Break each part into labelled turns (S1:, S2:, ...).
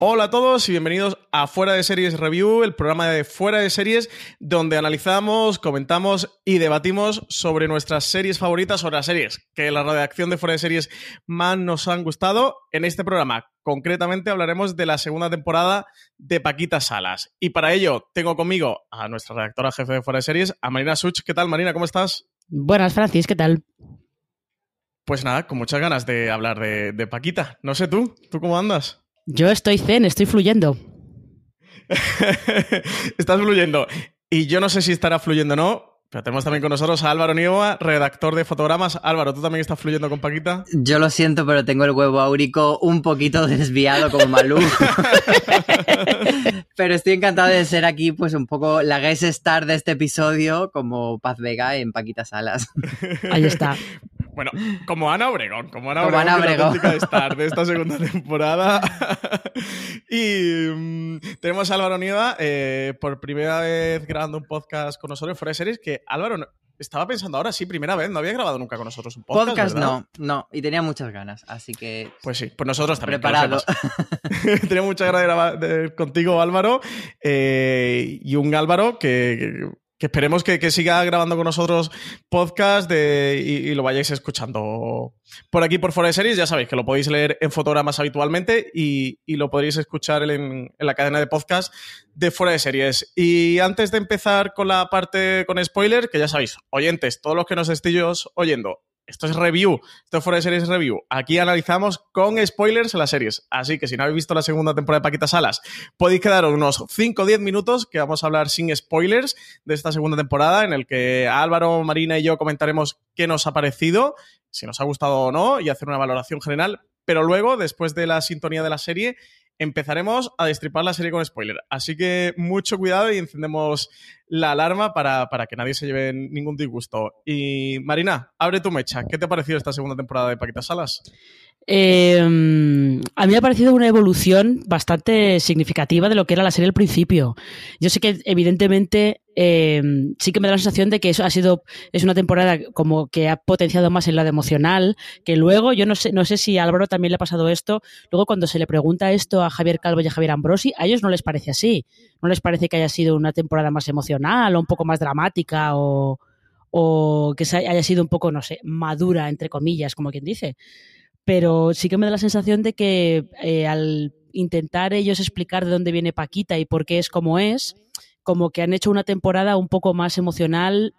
S1: Hola a todos y bienvenidos a Fuera de Series Review, el programa de Fuera de Series, donde analizamos, comentamos y debatimos sobre nuestras series favoritas, sobre las series que la redacción de Fuera de Series más nos han gustado. En este programa, concretamente, hablaremos de la segunda temporada de Paquita Salas. Y para ello, tengo conmigo a nuestra redactora jefe de Fuera de Series, a Marina Such. ¿Qué tal, Marina? ¿Cómo estás?
S2: Buenas, Francis, ¿qué tal?
S1: Pues nada, con muchas ganas de hablar de, de Paquita. No sé tú, ¿tú cómo andas?
S2: Yo estoy zen, estoy fluyendo.
S1: Estás fluyendo. Y yo no sé si estará fluyendo o no, pero tenemos también con nosotros a Álvaro Nieva, redactor de fotogramas. Álvaro, ¿tú también estás fluyendo con Paquita?
S3: Yo lo siento, pero tengo el huevo áurico un poquito desviado como Malú. pero estoy encantado de ser aquí, pues un poco la guest star de este episodio, como Paz Vega en Paquita Salas.
S2: Ahí está.
S1: Bueno, como Ana Obregón, como Ana Obregón, Ana Obregón. La star de esta segunda temporada. y um, tenemos a Álvaro Nieva eh, por primera vez grabando un podcast con nosotros en Fuera Series, que Álvaro, estaba pensando ahora, sí, primera vez, no había grabado nunca con nosotros un podcast.
S3: Podcast no, no, y tenía muchas ganas, así que.
S1: Pues sí, pues nosotros también.
S3: Preparado.
S1: tenía muchas ganas de grabar contigo, Álvaro, eh, y un Álvaro que que esperemos que, siga grabando con nosotros podcast y, lo vayáis escuchando por aquí por de Series. Ya sabéis que lo podéis leer en fotogramas habitualmente y, lo podréis escuchar en, en, la cadena de podcast de Fuera de Series. Y antes de empezar con la parte con spoiler, que ya sabéis, oyentes, todos los que nos estéis oyendo, esto es review, esto es fuera de series review. Aquí analizamos con spoilers las series. Así que si no habéis visto la segunda temporada de Paquita Salas, podéis quedaros unos 5 o 10 minutos que vamos a hablar sin spoilers de esta segunda temporada, en el que Álvaro, Marina y yo comentaremos qué nos ha parecido, si nos ha gustado o no, y hacer una valoración general. Pero luego, después de la sintonía de la serie, empezaremos a destripar la serie con spoiler. Así que mucho cuidado y encendemos la alarma para, que nadie se lleve ningún disgusto. Y Marina, abre tu mecha. ¿Qué te ha parecido esta segunda temporada de Paquita Salas?
S2: Eh, a mí me ha parecido una evolución bastante significativa de lo que era la serie al principio. Yo sé que evidentemente eh, sí que me da la sensación de que eso ha sido es una temporada como que ha potenciado más el lado emocional que luego. Yo no sé no sé si a Álvaro también le ha pasado esto. Luego cuando se le pregunta esto a Javier Calvo y a Javier Ambrosi a ellos no les parece así. No les parece que haya sido una temporada más emocional o un poco más dramática o, o que haya sido un poco no sé madura entre comillas como quien dice pero sí que me da la sensación de que eh, al intentar ellos explicar de dónde viene Paquita y por qué es como es, como que han hecho una temporada un poco más emocional.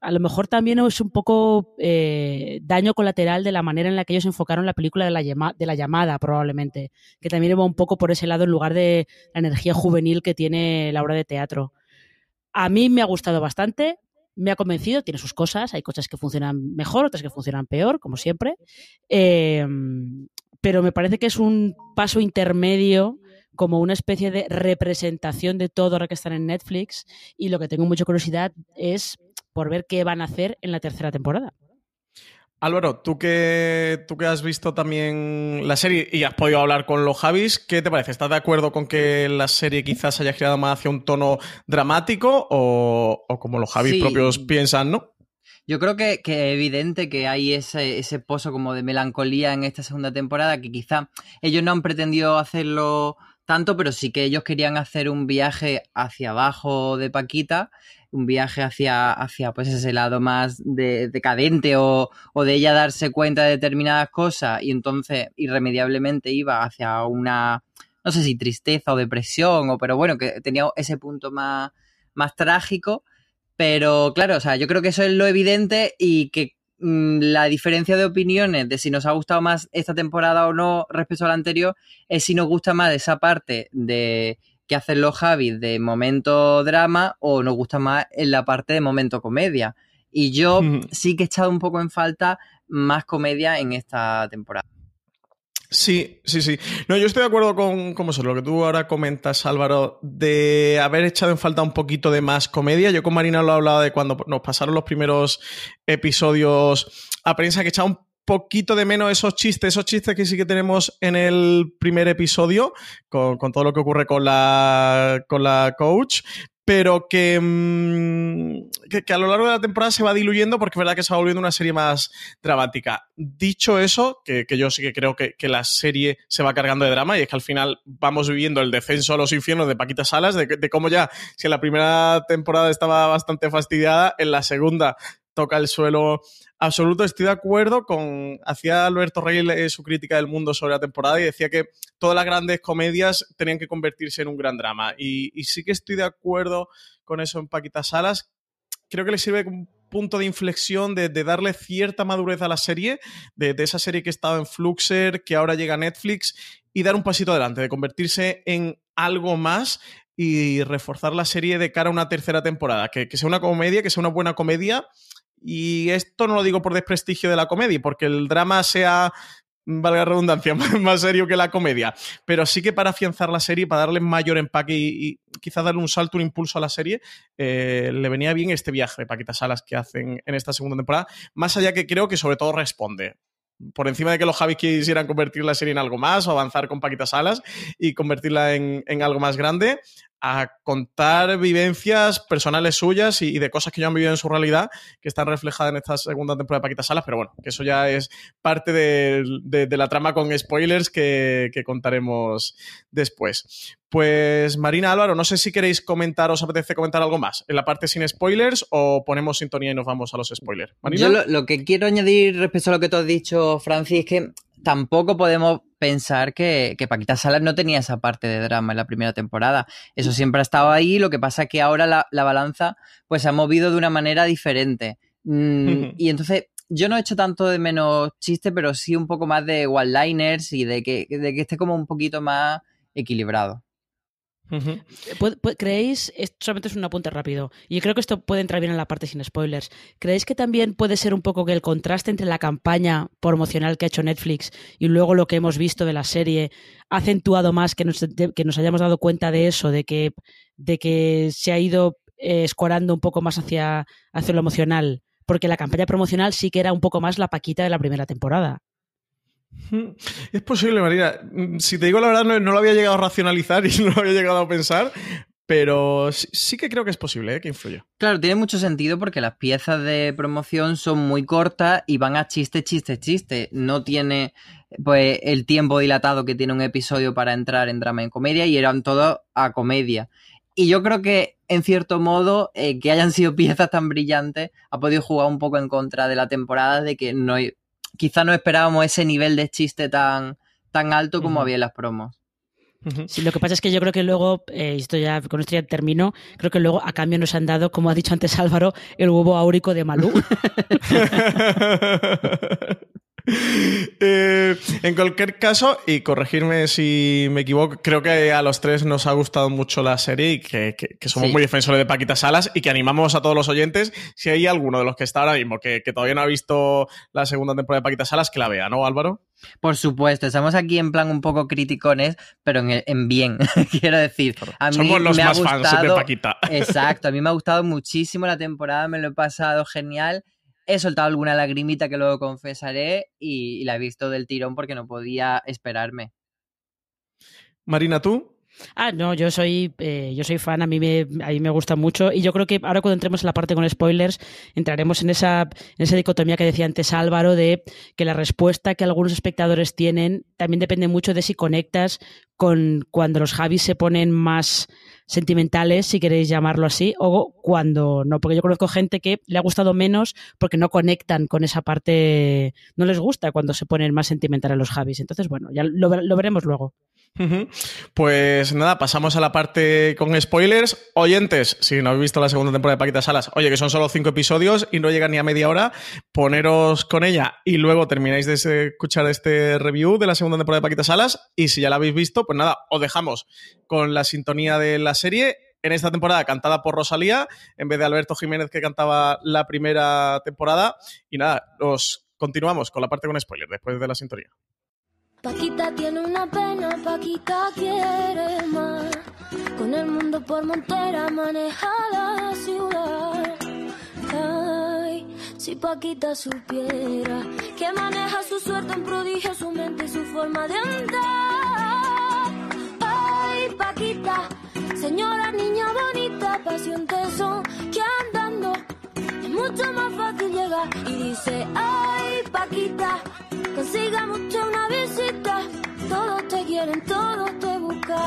S2: A lo mejor también es un poco eh, daño colateral de la manera en la que ellos enfocaron la película de la, de la llamada, probablemente, que también va un poco por ese lado en lugar de la energía juvenil que tiene la obra de teatro. A mí me ha gustado bastante, me ha convencido, tiene sus cosas, hay cosas que funcionan mejor, otras que funcionan peor, como siempre, em, pero me parece que es un paso intermedio como una especie de representación de todo ahora que están en Netflix y lo que tengo mucha curiosidad es por ver qué van a hacer en la tercera temporada.
S1: Álvaro, tú que, tú que has visto también la serie y has podido hablar con los Javis, ¿qué te parece? ¿Estás de acuerdo con que la serie quizás haya girado más hacia un tono dramático o, como los Javis propios piensan, no?
S3: Yo creo que, es evidente que hay ese, ese pozo como de melancolía en esta segunda temporada que quizá ellos no han pretendido hacerlo tanto, pero sí que ellos querían hacer un viaje hacia abajo de Paquita un viaje hacia, hacia pues ese lado más de, decadente o, o, de ella darse cuenta de determinadas cosas y entonces irremediablemente iba hacia una, no sé si tristeza o depresión, o pero bueno, que tenía ese punto más, más trágico. Pero claro, o sea, yo creo que eso es lo evidente y que mm, la diferencia de opiniones de si nos ha gustado más esta temporada o no respecto a la anterior es si nos gusta más esa parte de que hacen los Javis de momento drama o nos gusta más en la parte de momento comedia. Y yo sí que he echado un poco en falta más comedia en esta temporada.
S1: Sí, sí, sí. No, yo estoy de acuerdo con, con vosotros, lo que tú ahora comentas, Álvaro, de haber echado en falta un poquito de más comedia. Yo con Marina lo he hablado de cuando nos pasaron los primeros episodios a prensa que echaba un poquito de menos esos chistes, esos chistes que sí que tenemos en el primer episodio, con, todo lo que ocurre con la, con la coach, pero que, mm, que, a lo largo de la temporada se va diluyendo porque es verdad que se va volviendo una serie más dramática. Dicho eso, que, yo sí que creo que, la serie se va cargando de drama y es que al final vamos viviendo el descenso a los infiernos de Paquita Salas, de, de cómo ya, si en la primera temporada estaba bastante fastidiada, en la segunda toca el suelo absoluto. Estoy de acuerdo con. Hacía Alberto Rey eh, su crítica del mundo sobre la temporada y decía que todas las grandes comedias tenían que convertirse en un gran drama. Y, sí que estoy de acuerdo con eso en Paquita Salas. Creo que le sirve un punto de inflexión de, darle cierta madurez a la serie, de, esa serie que estaba en Fluxer, que ahora llega a Netflix, y dar un pasito adelante, de convertirse en algo más y reforzar la serie de cara a una tercera temporada. Que sea una comedia, que sea una buena comedia y esto no lo digo por desprestigio de la comedia, porque el drama sea, valga la redundancia, más serio que la comedia, pero sí que para afianzar la serie, para darle mayor empaque y, quizás darle un salto, un impulso a la serie, eh, le venía bien este viaje de Paquita Salas que hacen en esta segunda temporada, más allá que creo que sobre todo responde. Por encima de que los Javis quisieran convertir la serie en algo más o avanzar con Paquita Salas y convertirla en, en, algo más grande, a contar vivencias personales suyas y, de cosas que ya han vivido en su realidad que están reflejadas en esta segunda temporada de Paquita Salas, pero bueno, que eso ya es parte de, la trama con spoilers que, contaremos después. Pues Marina Álvaro, no sé si queréis comentar, os apetece comentar algo más en la parte sin spoilers o ponemos sintonía y nos vamos a los spoilers.
S3: Yo lo, que quiero añadir respecto a lo que tú has dicho, Francis, es que tampoco podemos pensar que, Paquita Salas no tenía esa parte de drama en la primera temporada. Eso siempre ha estado ahí, lo que pasa es que ahora la, balanza pues se ha movido de una manera diferente. Mm, y entonces yo no he hecho tanto de menos chiste, pero sí un poco más de one-liners y de que, de que esté como un poquito más equilibrado.
S2: ¿Creéis, solamente es un apunte rápido, y creo que esto puede entrar bien en la parte sin spoilers, ¿creéis que también puede ser un poco que el contraste entre la campaña promocional que ha hecho Netflix y luego lo que hemos visto de la serie ha acentuado más que nos, hayamos dado cuenta de eso, de que, de que se ha ido eh, escorando un poco más hacia, hacia lo emocional? Porque la campaña promocional sí que era un poco más la paquita de la primera temporada.
S1: Es posible, Marina. Si te digo la verdad, no, lo había llegado a racionalizar y no lo había llegado a pensar, pero sí, que creo que es posible ¿eh? que influya.
S3: Claro, tiene mucho sentido porque las piezas de promoción son muy cortas y van a chiste, chiste, chiste. No tiene pues el tiempo dilatado que tiene un episodio para entrar en drama y en comedia y eran todos a comedia. Y yo creo que, en cierto modo, eh, que hayan sido piezas tan brillantes ha podido jugar un poco en contra de la temporada de que no, quizá no esperábamos ese nivel de chiste tan, tan alto como había en las promos.
S2: Sí, lo que pasa es que yo creo que luego, eh, esto ya con esto ya termino, creo que luego a cambio nos han dado, como ha dicho antes Álvaro, el huevo áurico de Malú.
S1: Eh, en cualquier caso, y corregirme si me equivoco, creo que a los tres nos ha gustado mucho la serie y que, somos muy defensores de Paquita Salas y que animamos a todos los oyentes, si hay alguno de los que está ahora mismo que, todavía no ha visto la segunda temporada de Paquita Salas, que la vea, ¿no, Álvaro?
S3: Por supuesto, estamos aquí en plan un poco criticones, pero en, bien, quiero decir. A mí
S1: Somos los más fans de Paquita.
S3: Exacto, a mí me ha gustado muchísimo la temporada, me lo he pasado genial He soltado alguna lagrimita que luego confesaré y, la he visto del tirón porque no podía esperarme.
S1: Marina, ¿tú?
S2: Ah, no, yo soy, eh, yo soy fan, a mí, me, a mí me gusta mucho y yo creo que ahora cuando entremos en la parte con spoilers entraremos en esa, en esa dicotomía que decía antes Álvaro de que la respuesta que algunos espectadores tienen también depende mucho de si conectas con cuando los Javis se ponen más sentimentales, si queréis llamarlo así, o cuando no, porque yo conozco gente que le ha gustado menos porque no conectan con esa parte, no les gusta cuando se ponen más sentimentales los Javis. Entonces, bueno, ya lo, lo veremos luego.
S1: Pues nada, pasamos a la parte con spoilers. Oyentes, si no habéis visto la segunda temporada de Paquita Salas, oye, que son solo cinco episodios y no llegan ni a media hora, poneros con ella y luego termináis de escuchar este review de la segunda temporada de Paquita Salas. Y si ya la habéis visto, pues nada, os dejamos con la sintonía de la serie. En esta temporada cantada por Rosalía, en vez de Alberto Jiménez que cantaba la primera temporada. Y nada, os continuamos con la parte con spoilers después de la sintonía.
S4: Paquita tiene una pena, Paquita quiere más. Con el mundo por montera maneja la ciudad. Ay, si Paquita supiera que maneja su suerte en prodigio, su mente y su forma de andar. Ay, Paquita, señora niña bonita, siente eso que andando es mucho más fácil llegar. Y dice, ay, Paquita, consiga mucho una visita. Todos te quieren, todos te buscan.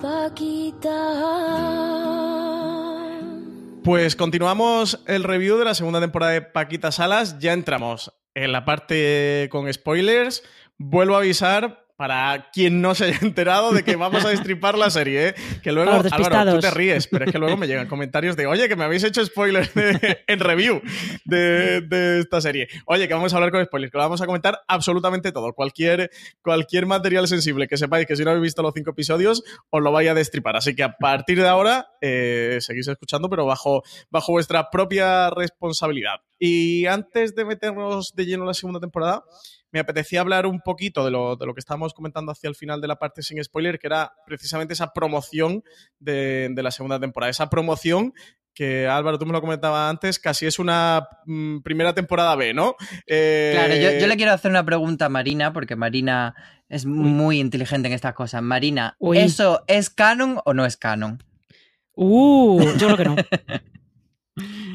S4: Paquita.
S1: Pues continuamos el review de la segunda temporada de Paquita Salas. Ya entramos en la parte con spoilers. Vuelvo a avisar para quien no se haya enterado de que vamos a destripar la serie, ¿eh? que luego, Álvaro, tú te ríes, pero es que luego me llegan comentarios de, oye, que me habéis hecho spoilers de- en review de, de esta serie. Oye, que vamos a hablar con spoilers, que lo vamos a comentar absolutamente todo. Cualquier, cualquier material sensible que sepáis que si no habéis visto los cinco episodios, os lo vaya a destripar. Así que a partir de ahora, eh, seguís escuchando, pero bajo, bajo vuestra propia responsabilidad. Y antes de meternos de lleno en la segunda temporada, me apetecía hablar un poquito de lo, de lo que estábamos comentando hacia el final de la parte sin spoiler, que era precisamente esa promoción de, de la segunda temporada. Esa promoción que Álvaro, tú me lo comentabas antes, casi es una mm, primera temporada B, ¿no? Eh,
S3: Claro, yo, yo le quiero hacer una pregunta a Marina, porque Marina es muy inteligente en estas cosas. Marina,
S2: Uy.
S3: ¿eso es canon o no es canon?
S2: Uh, yo creo que no.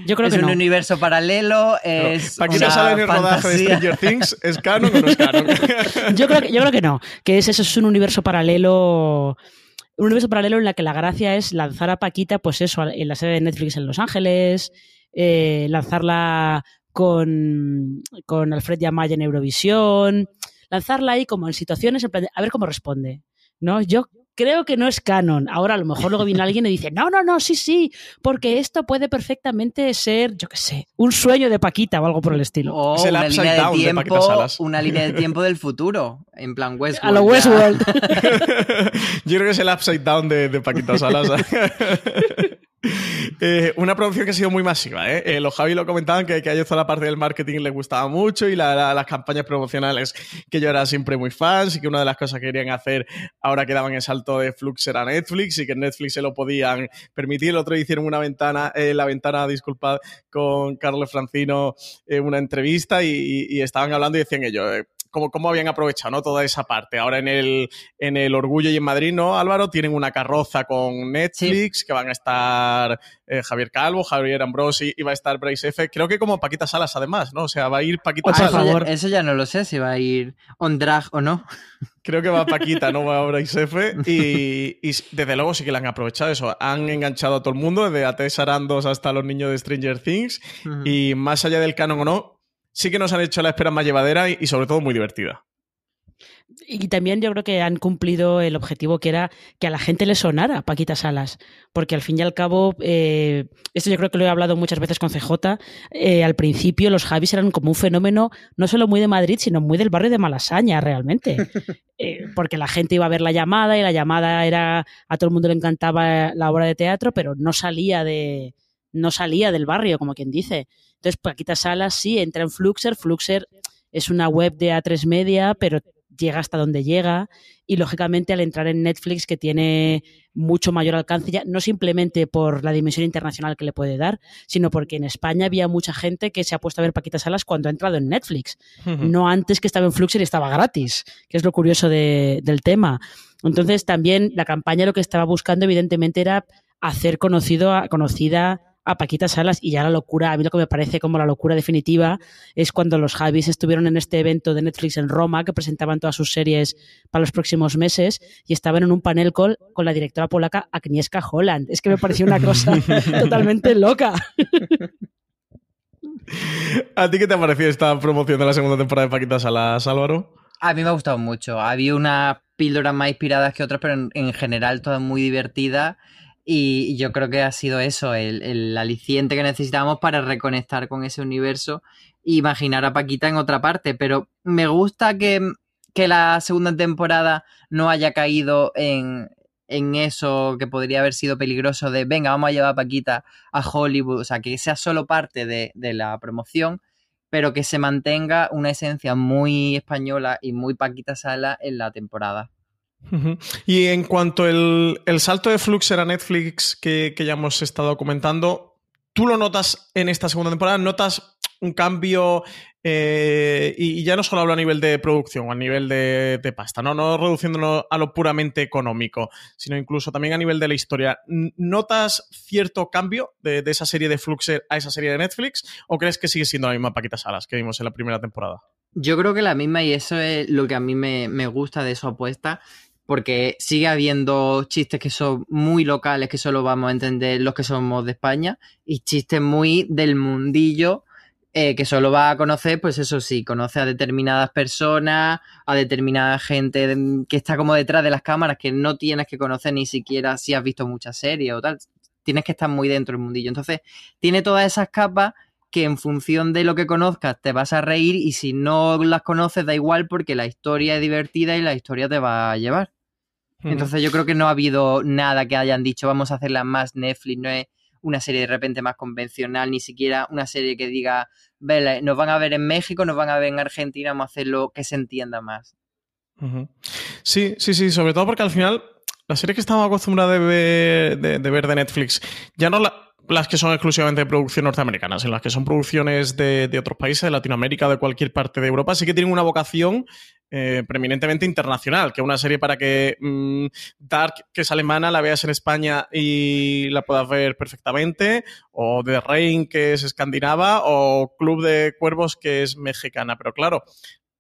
S2: Yo creo
S3: es
S2: que
S3: un
S2: no.
S3: universo paralelo, es
S1: Paquita
S3: una
S1: sale en el rodaje de. Stranger Things, ¿es canon o no es canon?
S2: Yo creo que, yo creo que no. Que es eso, es un universo paralelo. Un universo paralelo en la que la gracia es lanzar a Paquita, pues eso, en la sede de Netflix en Los Ángeles, eh, lanzarla con, con Alfred Yamaya en Eurovisión, lanzarla ahí como en situaciones, en plan de, a ver cómo responde. ¿no? Yo creo que no es canon. Ahora a lo mejor luego viene alguien y dice, no, no, no, sí, sí, porque esto puede perfectamente ser, yo qué sé, un sueño de Paquita o algo por el estilo.
S3: O
S1: Es el
S3: una
S1: upside
S3: línea de
S1: down de Paquita
S3: tiempo,
S1: Salas.
S3: una línea de tiempo del futuro, en plan Westworld.
S2: a lo. Westworld.
S1: Yo creo que es el upside down de, de Paquita Salas. Eh, una producción que ha sido muy masiva. ¿eh? Eh, los Javi lo comentaban que, que a ellos toda la parte del marketing les gustaba mucho y la- la- las campañas promocionales que yo era siempre muy fan y que una de las cosas que querían hacer ahora que daban el salto de Flux era Netflix y que Netflix se lo podían permitir. El otro hicieron una ventana, eh, la ventana, disculpad, con Carlos Francino eh, una entrevista y, estaban hablando y decían ellos... Cómo, cómo habían aprovechado ¿no? toda esa parte. Ahora en el, en el Orgullo y en Madrid, ¿no, Álvaro? Tienen una carroza con Netflix, que van a estar eh, Javier Calvo, Javier Ambrosi y va a estar Bryce F. Creo que como Paquita Salas, además, ¿no? O sea, va a ir Paquita
S3: Ah,
S1: Salas.
S3: eso,
S2: favor.
S3: ya, eso ya no lo sé si va a ir on drag o no.
S1: Creo que va Paquita, no va Bryce F. Y, y desde luego sí que la han aprovechado eso. Han enganchado a todo el mundo, desde a Tess Arandos hasta los niños de Stranger Things. Y más allá del canon o no, sí que nos han hecho la espera más llevadera y, y sobre todo muy divertida.
S2: Y también yo creo que han cumplido el objetivo que era que a la gente le sonara Paquita Salas, porque al fin y al cabo, eh, esto yo creo que lo he hablado muchas veces con CJ, eh, al principio los Javis eran como un fenómeno no solo muy de Madrid, sino muy del barrio de Malasaña realmente, Eh, porque la gente iba a ver la llamada y la llamada era, a todo el mundo le encantaba la obra de teatro, pero no salía de no salía del barrio, como quien dice. Entonces Paquita Salas sí entra en Fluxer, Fluxer es una web de A3 Media, pero llega hasta donde llega. Y lógicamente al entrar en Netflix que tiene mucho mayor alcance ya no simplemente por la dimensión internacional que le puede dar sino porque en España había mucha gente que se ha puesto a ver Paquita Salas cuando ha entrado en Netflix. No antes que estaba en Fluxer y estaba gratis que es lo curioso de- del tema. Entonces también la campaña lo que estaba buscando evidentemente era hacer conocido a, conocida a Paquita Salas y ya la locura, a mí lo que me parece como la locura definitiva es cuando los Javis estuvieron en este evento de Netflix en Roma, que presentaban todas sus series para los próximos meses, y estaban en un panel call con la directora polaca Agnieszka Holland. Es que me pareció una cosa totalmente loca.
S1: ¿A ti qué te ha parecido esta promoción de la segunda temporada de Paquita Salas, Álvaro?
S3: A mí me ha gustado mucho. Había unas píldoras más inspiradas que otras, pero en, en general todas muy divertidas. Y yo creo que ha sido eso, el, el aliciente que necesitábamos para reconectar con ese universo e imaginar a Paquita en otra parte. Pero me gusta que, que la segunda temporada no haya caído en, en eso que podría haber sido peligroso de venga, vamos a llevar a Paquita a Hollywood. O sea, que sea solo parte de, de la promoción, pero que se mantenga una esencia muy española y muy Paquita Sala en la temporada.
S1: Y en cuanto el, el salto de Fluxer a Netflix que, que ya hemos estado comentando, ¿tú lo notas en esta segunda temporada? ¿Notas un cambio eh, y, ya no solo hablo a nivel de producción, a nivel de, pasta, ¿no? no reduciéndolo a lo puramente económico, sino incluso también a nivel de la historia. ¿Notas cierto cambio de, esa serie de Fluxer a esa serie de Netflix o crees que sigue siendo la misma Paquita Salas que vimos en la primera temporada?
S3: Yo creo que la misma y eso es lo que a mí me, me gusta de su apuesta porque sigue habiendo chistes que son muy locales, que solo vamos a entender los que somos de España, y chistes muy del mundillo, eh, que solo va a conocer, pues eso sí, conoce a determinadas personas, a determinada gente que está como detrás de las cámaras, que no tienes que conocer ni siquiera si has visto muchas series o tal, tienes que estar muy dentro del mundillo. Entonces, tiene todas esas capas que en función de lo que conozcas te vas a reír y si no las conoces da igual porque la historia es divertida y la historia te va a llevar. Entonces yo creo que no ha habido nada que hayan dicho vamos a hacerla más Netflix, no es una serie de repente más convencional, ni siquiera una serie que diga, nos van a ver en México, nos van a ver en Argentina, vamos a hacerlo que se entienda más.
S1: Sí, sí, sí, sobre todo porque al final la serie que estamos acostumbrados de ver de, ver de Netflix, ya no la, las que son exclusivamente de producción norteamericanas, en las que son producciones de, otros países, de Latinoamérica, de cualquier parte de Europa, sí que tienen una vocación eh, preeminentemente internacional, que una serie para que mm, Dark, que es alemana, la veas en España y la puedas ver perfectamente, o The Rain, que es escandinava, o Club de Cuervos, que es mexicana. Pero claro,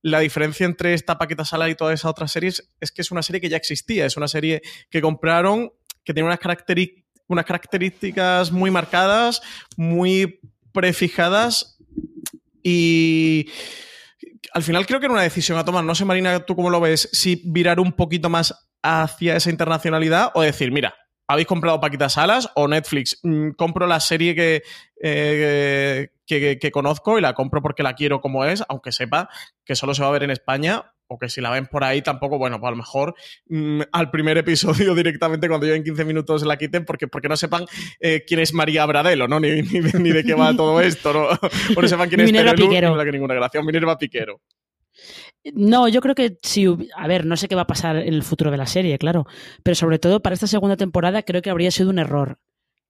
S1: la diferencia entre esta Paqueta Sala y todas esas otras series es que es una serie que ya existía, es una serie que compraron, que tiene unas características unas características muy marcadas, muy prefijadas y al final creo que era una decisión a tomar. No sé, Marina, tú cómo lo ves, si virar un poquito más hacia esa internacionalidad o decir, mira, habéis comprado Paquitas Salas o Netflix, mm, compro la serie eh, que, que, conozco y la compro porque la quiero como es, aunque sepa que solo se va a ver en España o que si la ven por ahí tampoco, bueno, pues a lo mejor mm, al primer episodio directamente cuando lleven 15 minutos la quiten porque, porque no sepan eh, quién es María Bradelo, ¿no? Ni, ni, de qué va todo esto, ¿no? o no sepan quién es
S2: Minerva Piquero.
S1: No que ninguna gracia, Minerva Piquero.
S2: No, yo creo que si. A ver, no sé qué va a pasar en el futuro de la serie, claro. Pero sobre todo para esta segunda temporada creo que habría sido un error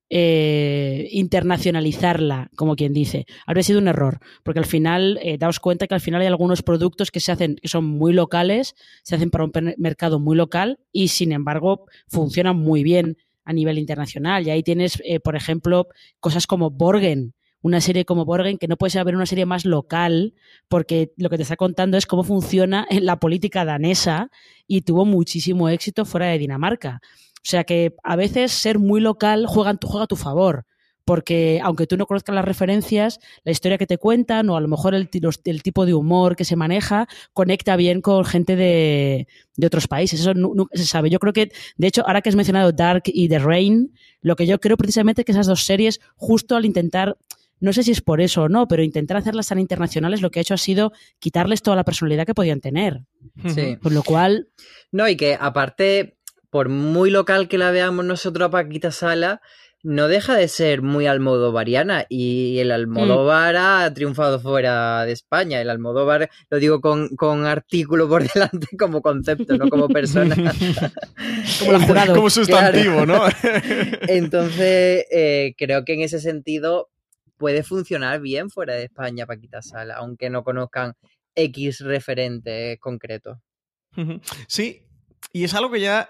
S2: eh, internacionalizarla, como quien dice. Habría sido un error, porque al final, eh, daos cuenta que al final hay algunos productos que se hacen, que son muy locales, se hacen para un mercado muy local y sin embargo funcionan muy bien a nivel internacional. Y ahí tienes, eh, por ejemplo, cosas como Borgen, una serie como Borgen, que no puede haber una serie más local, porque lo que te está contando es cómo funciona en la política danesa y tuvo muchísimo éxito fuera de Dinamarca. O sea que a veces ser muy local juega, juega a tu favor porque aunque tú no conozcas las referencias, la historia que te cuentan o a lo mejor el, el tipo de humor que se maneja conecta bien con gente de, de otros países. Eso no, se sabe. Yo creo que, de hecho, ahora que has mencionado Dark y The Rain, lo que yo creo precisamente es que esas dos series, justo al intentar, no sé si es por eso o no, pero intentar hacerlas tan internacionales, lo que ha hecho ha sido quitarles toda la personalidad que podían tener. Sí. Con lo cual.
S3: No, y que aparte por muy local que la veamos nosotros a Paquita Sala, no deja de ser muy almodovariana y el Almodóvar mm. ha triunfado fuera de España. El Almodóvar, lo digo con, artículo por delante como concepto, no como persona.
S1: como, como sustantivo, ¿no?
S3: Entonces, eh, creo que en ese sentido puede funcionar bien fuera de España Paquita Sala, aunque no conozcan X referente concreto.
S1: Sí, y es algo que ya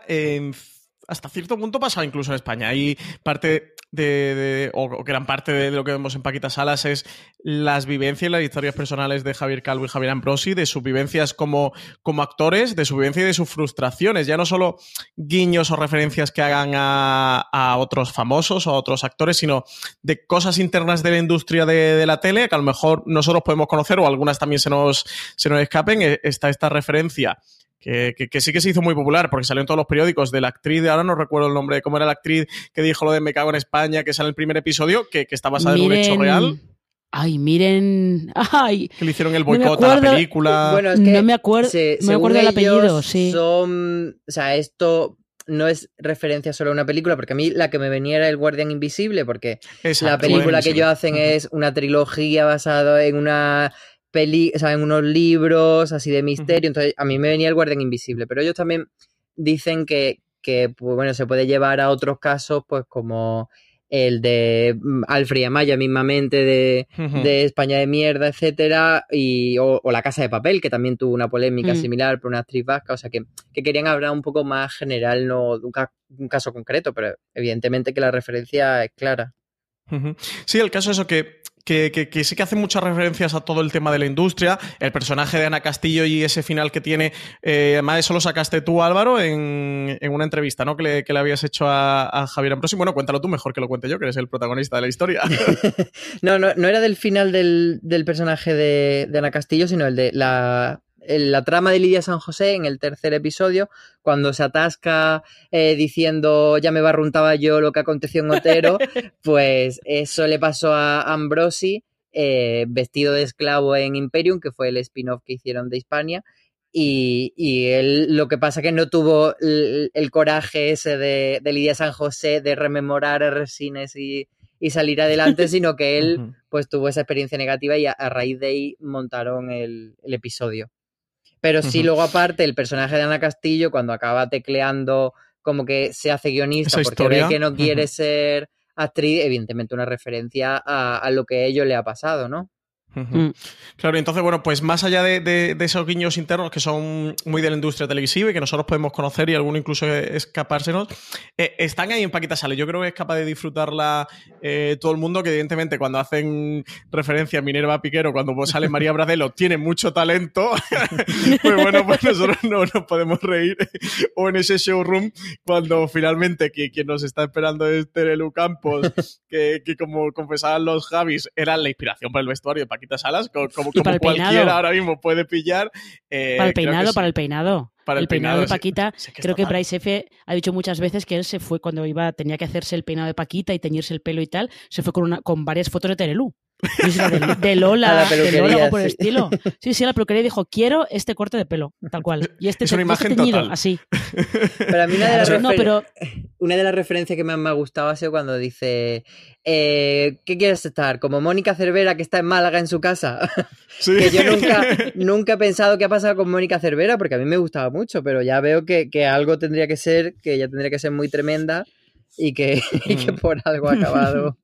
S1: hasta cierto punto pasa incluso en España. Hay parte de, o gran parte de lo que vemos en Paquita Salas es las vivencias y las historias personales de Javier Calvo y Javier Ambrosi, de sus vivencias como, como actores, de su vivencia y de sus frustraciones. Ya no solo guiños o referencias que hagan a, otros famosos o a otros actores, sino de cosas internas de la industria de, la tele que a lo mejor nosotros podemos conocer o algunas también se nos, se nos escapen. E, está esta referencia que, sí que se hizo muy popular porque salió en todos los periódicos de la actriz, de ahora no recuerdo el nombre de cómo era la actriz que dijo lo de Me cago en España, que sale en el primer episodio, que, está basada en un hecho real.
S2: Ay, miren. Ay,
S1: que le hicieron el boicot a la película.
S2: Bueno, es que no me acuerdo, me acuerdo del apellido, sí.
S3: Son, o sea, esto no es referencia solo a una película, porque a mí la que me venía era El Guardián Invisible, porque la película que ellos hacen es una trilogía basada en una peli, o en unos libros así de misterio. Entonces, a mí me venía el Guardián Invisible, pero ellos también dicen que, que pues, bueno, se puede llevar a otros casos, pues como el de mm, Alfred Amaya mismamente de, de España de mierda, etcétera, y, o, o La Casa de Papel, que también tuvo una polémica
S2: Mm.
S3: similar por una actriz vasca, o sea que, que querían hablar un poco más general, no de un, ca- un caso concreto, pero evidentemente que la referencia es clara.
S1: Sí, el caso es eso que, que, que- que sí que hace muchas referencias a todo el tema de la industria. El personaje de Ana Castillo y ese final que tiene, eh, además eso lo sacaste tú, Álvaro, en, en una entrevista ¿no? que, le, que le habías hecho a, a Javier Ambrosi. Bueno, cuéntalo tú mejor que lo cuente yo, que eres el protagonista de la historia.
S3: No, no, no era del final del, del personaje de, de Ana Castillo, sino el de la, el- la trama de Lidia San José en el tercer episodio, cuando se atasca eh, diciendo ya me barruntaba yo lo que aconteció en Otero, pues eso le pasó a Ambrosi, eh, vestido de esclavo en Imperium, que fue el spin-off que hicieron de Hispania. Y, y él lo que pasa que no tuvo el, el coraje ese de, de Lidia San José de rememorar a Resines y, y salir adelante, sino que él pues tuvo esa experiencia negativa y a, a raíz de ahí montaron el, el episodio. Pero sí, luego aparte, el personaje de Ana Castillo, cuando acaba tecleando como que se hace guionista porque ve que no quiere ser actriz, evidentemente una referencia a, a lo que a ello le ha pasado, ¿no?
S1: Ujú.
S2: Mm.
S1: Claro, y entonces, bueno, pues más allá de, de- de esos guiños internos que son muy de la industria televisiva y que nosotros podemos conocer y alguno incluso escapársenos, eh, están ahí en Paquita Sale. Yo creo que es capaz de disfrutarla eh, todo el mundo, que evidentemente cuando hacen referencia a Minerva Piquero, cuando pues sale María Bradelo, tiene mucho talento. pues bueno, pues nosotros no nos podemos reír. o en ese showroom, cuando finalmente quien, quien nos está esperando es Terelu Campos, que, que como confesaban los Javis, era la inspiración para el vestuario de Paquita Salas, co- como, cualquiera
S2: peinado.
S1: ahora mismo puede pillar. eh,
S2: Para el peinado, para el peinado.
S1: Para el
S2: el peinado,
S1: peinado,
S2: de. Paquita,
S1: que
S2: creo que. Bryce F ha dicho muchas veces que él se fue cuando iba, tenía que hacerse el peinado de Paquita y teñirse el pelo y tal, se fue con una, con varias fotos de Terelú. De, de Lola,
S3: la
S2: de Lola algo por el
S3: sí.
S2: estilo. Sí, sí, la peluquería dijo, quiero este corte de pelo, tal cual. Y este,
S1: Es una
S2: este
S1: imagen
S2: teñido,
S1: total.
S2: así.
S3: Pero a mí una de las,
S2: no,
S3: refer-
S2: pero
S3: una de las referencias que más me ha gustado ha sido cuando dice eh, ¿qué quieres estar? Como Mónica Cervera que está en Málaga en su casa.
S1: Sí.
S3: que yo nunca, nunca he pensado qué ha pasado con Mónica Cervera, porque a mí me gustaba mucho, pero ya veo que, que algo tendría que ser, que ella tendría que ser muy tremenda y que, y que
S1: Mm.
S3: por algo ha acabado.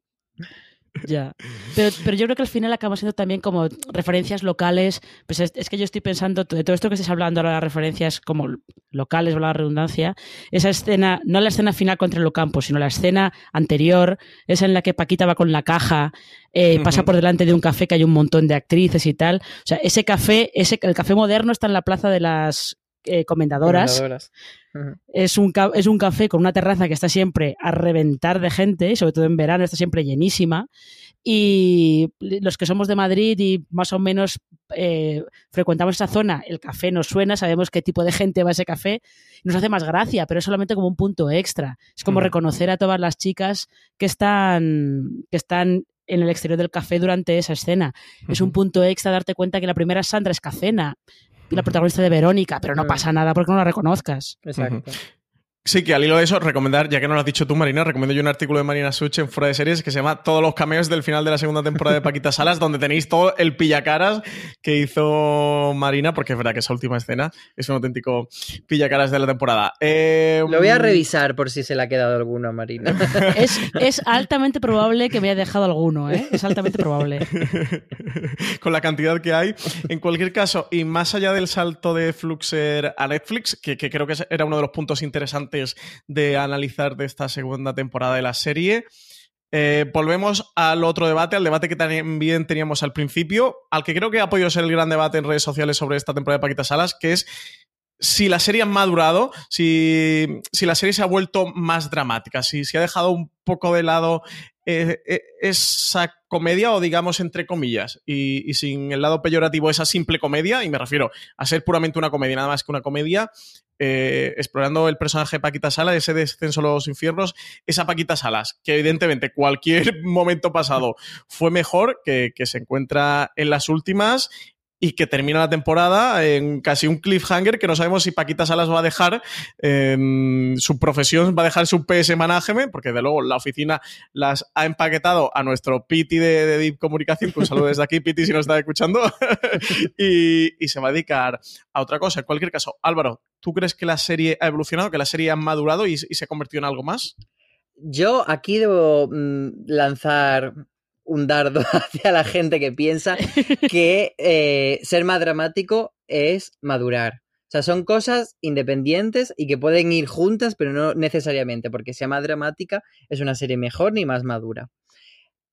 S2: Ya. Pero, pero yo creo que al final acaba siendo también como referencias locales. Pues es, es que yo estoy pensando, de todo esto que estáis hablando ahora, las referencias como locales, la redundancia, esa escena, no la escena final contra el Ocampo, sino la escena anterior, esa en la que Paquita va con la caja, eh, pasa por delante de un café que hay un montón de actrices y tal. O sea, ese café, ese, el café moderno está en la plaza de las eh, comendadoras. Es un, es un café con una terraza que está siempre a reventar de gente, sobre todo en verano está siempre llenísima. Y los que somos de Madrid y más o menos eh, frecuentamos esa zona, el café nos suena, sabemos qué tipo de gente va a ese café, nos hace más gracia, pero es solamente como un punto extra. Es como reconocer a todas las chicas que están, que están en el exterior del café durante esa escena. Es un punto extra darte cuenta que la primera Sandra es Cacena, y la protagonista de Verónica, pero no
S3: Mm.
S2: pasa nada porque no la reconozcas.
S3: Exacto.
S1: Sí, que al hilo de eso, recomendar, ya que no lo has dicho tú, Marina, recomiendo yo un artículo de Marina Such en Fuera de Series que se llama Todos los cameos del final de la segunda temporada de Paquita Salas, donde tenéis todo el pillacaras que hizo Marina, porque es verdad que esa última escena es un auténtico pillacaras de la temporada. Eh,
S3: Lo voy a revisar por si se le ha quedado alguno a Marina.
S2: Es, es altamente probable que me haya dejado alguno, ¿eh? Es altamente probable.
S1: con la cantidad que hay. En cualquier caso, y más allá del salto de Fluxer a Netflix, que, que creo que era uno de los puntos interesantes de analizar de esta segunda temporada de la serie, eh, volvemos al otro debate, al debate que también teníamos al principio, al que creo que ha podido ser el gran debate en redes sociales sobre esta temporada de Paquita Salas, que es si la serie ha madurado, si, si la serie se ha vuelto más dramática, si se ha dejado un poco de lado eh, eh, esa comedia o digamos entre comillas. Y sin el lado peyorativo esa simple comedia y me refiero a ser puramente una comedia nada más que una comedia eh, explorando el personaje de Paquita Sala ese descenso a los infiernos esa Paquita Salas que evidentemente cualquier momento pasado fue mejor que, que se encuentra en las últimas y que termina la temporada en casi un cliffhanger que no sabemos si Paquita Salas va a dejar su profesión, va a dejar su PS Management, porque de luego la oficina las ha empaquetado a nuestro Piti de, de Deep Comunicación, que un saludo desde aquí, Piti, si nos está escuchando, y, y se va a dedicar a otra cosa. En cualquier caso, Álvaro, ¿tú crees que la serie ha evolucionado, que la serie ha madurado y, y se ha convertido en algo más?
S3: yo aquí debo mm, lanzar un dardo hacia la gente que piensa que eh, ser más dramático es madurar. O sea, son cosas independientes y que pueden ir juntas, pero no necesariamente, porque sea más dramática es una serie mejor ni más madura.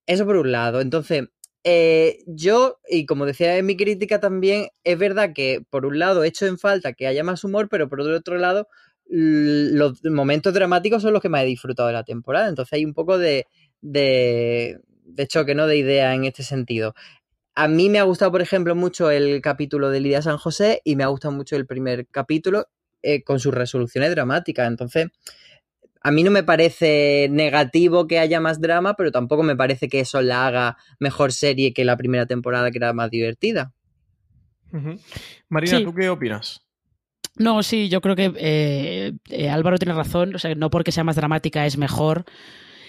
S3: Eso por un lado. Entonces, eh, yo, y como decía en mi crítica también, es verdad que por un lado he hecho en falta que haya más humor, pero por otro lado, los momentos dramáticos son los que más he disfrutado de la temporada. Entonces hay un poco de, de, de choque, ¿no? De idea en este sentido. A mí me ha gustado, por ejemplo, mucho el capítulo de Lidia San José y me ha gustado mucho el primer capítulo eh, con sus resoluciones dramáticas. Entonces, a mí no me parece negativo que haya más drama, pero tampoco me parece que eso la haga mejor serie que la primera temporada, que era más divertida.
S1: Marina, ¿tú qué opinas?
S2: No, sí, yo creo que eh, eh, Álvaro tiene razón. O sea, no porque sea más dramática es mejor.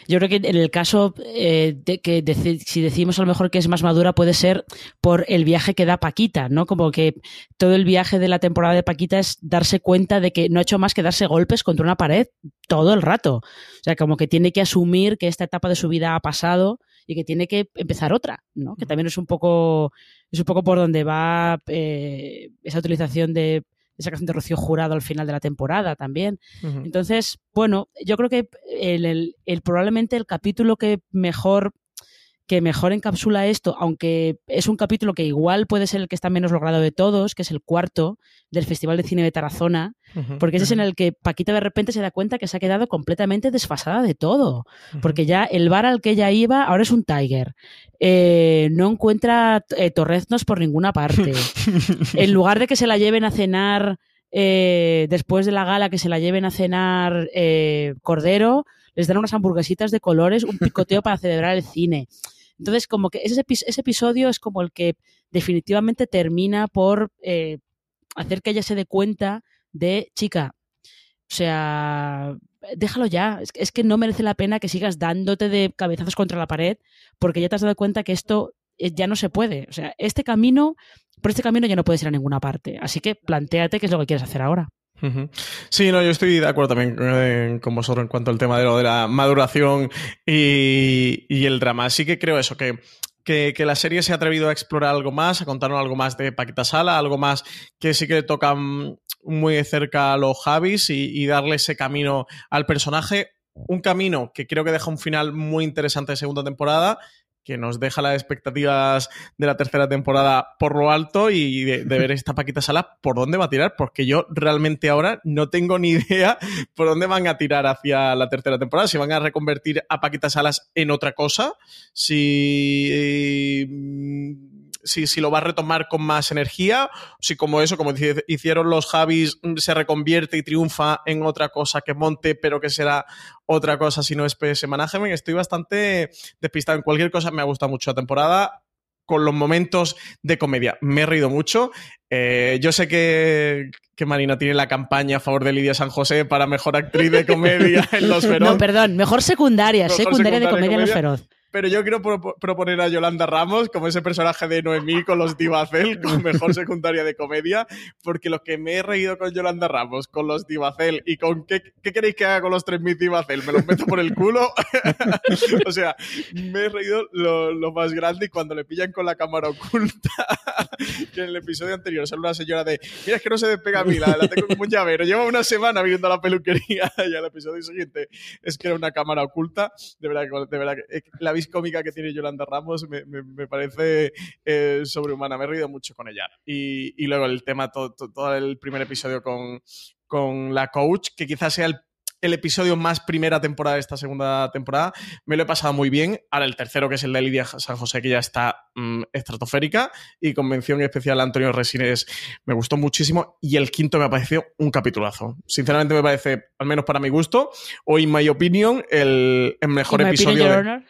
S2: Yo creo que en el caso eh, de que si decimos a lo mejor que es más madura puede ser por el viaje que da Paquita, ¿no? Como que todo el viaje de la temporada de Paquita es darse cuenta de que no ha hecho más que darse golpes contra una pared todo el rato. O sea, como que tiene que asumir que esta etapa de su vida ha pasado y que tiene que empezar otra, ¿no? Que también es un poco es un poco por donde va eh, esa utilización de esa canción de Rocío Jurado al final de la temporada también. Entonces, bueno, yo creo que el, probablemente el capítulo que mejor que mejor encapsula esto, aunque es un capítulo que igual puede ser el que está menos logrado de todos, que es el cuarto del Festival de Cine de Tarazona, porque ese es en el que Paquita de repente se da cuenta que se ha quedado completamente desfasada de todo, porque ya el bar al que ella iba ahora es un Tiger, eh, no encuentra eh, torreznos por ninguna parte, en lugar de que se la lleven a cenar eh, después de la gala, que se la lleven a cenar Cordero, les dan unas hamburguesitas de colores, un picoteo para celebrar el cine. Entonces, como que ese, episodio es como el que definitivamente termina por eh, hacer que ella se dé cuenta de, chica, o sea, déjalo ya. Es, que no merece la pena que sigas dándote de cabezazos contra la pared porque ya te has dado cuenta que esto eh, ya no se puede. O sea, este camino, por este camino ya no puedes ir a ninguna parte. Así que planteate qué es lo que quieres hacer ahora.
S1: Sí, no, yo estoy de acuerdo también eh, con vosotros en cuanto al tema de lo de la maduración y, el drama. Así que creo eso, que, que, la serie se ha atrevido a explorar algo más, a contarnos algo más de Paquita Sala, algo más que sí que le tocan muy cerca a los Javis y, darle ese camino al personaje. Un camino que creo que deja un final muy interesante de segunda temporada que nos deja las expectativas de la tercera temporada por lo alto y de, ver esta Paquita Sala por dónde va a tirar, porque yo realmente ahora no tengo ni idea por dónde van a tirar hacia la tercera temporada, si van a reconvertir a Paquita Salas en otra cosa, si si, si, lo va a retomar con más energía, si como eso, como hicieron los Javis, mm, se reconvierte y triunfa en otra cosa que monte, pero que será otra cosa si no es PS Management. Estoy bastante despistado en cualquier cosa, me ha gustado mucho la temporada con los momentos de comedia. Me he reído mucho. Eh, yo sé que, que, Marina tiene la campaña a favor de Lidia San José para mejor actriz de comedia en Los Feroz.
S2: No, perdón, mejor secundaria, secundaria, de comedia en Los Feroz.
S1: Pero yo quiero proponer a Yolanda Ramos como ese personaje de Noemí con los Divacel, con mejor secundaria de comedia, porque lo que me he reído con Yolanda Ramos, con los Divacel y con qué, qué queréis que haga con los 3.000 Divacel, me los meto por el culo. o sea, me he reído lo, más grande y cuando le pillan con la cámara oculta, que en el episodio anterior sale una señora de, mira, es que no se despega a mí, la, tengo como un llavero, lleva una semana viendo la peluquería y al episodio siguiente es que era una cámara oculta, de verdad, de verdad, la cómica que tiene Yolanda Ramos me, parece eh, sobrehumana. Me he reído mucho con ella. Y, luego el tema, todo, el primer episodio con, con la coach, que quizás sea el el episodio más primera temporada de esta segunda temporada. Me lo he pasado muy bien. Ahora el tercero, que es el de Lidia San José, que ya está mm, estratosférica. Y convención especial Antonio Resines me gustó muchísimo. Y el quinto me ha parecido un capitulazo. Sinceramente me parece, al menos para mi gusto, o in my opinion, el, mejor episodio.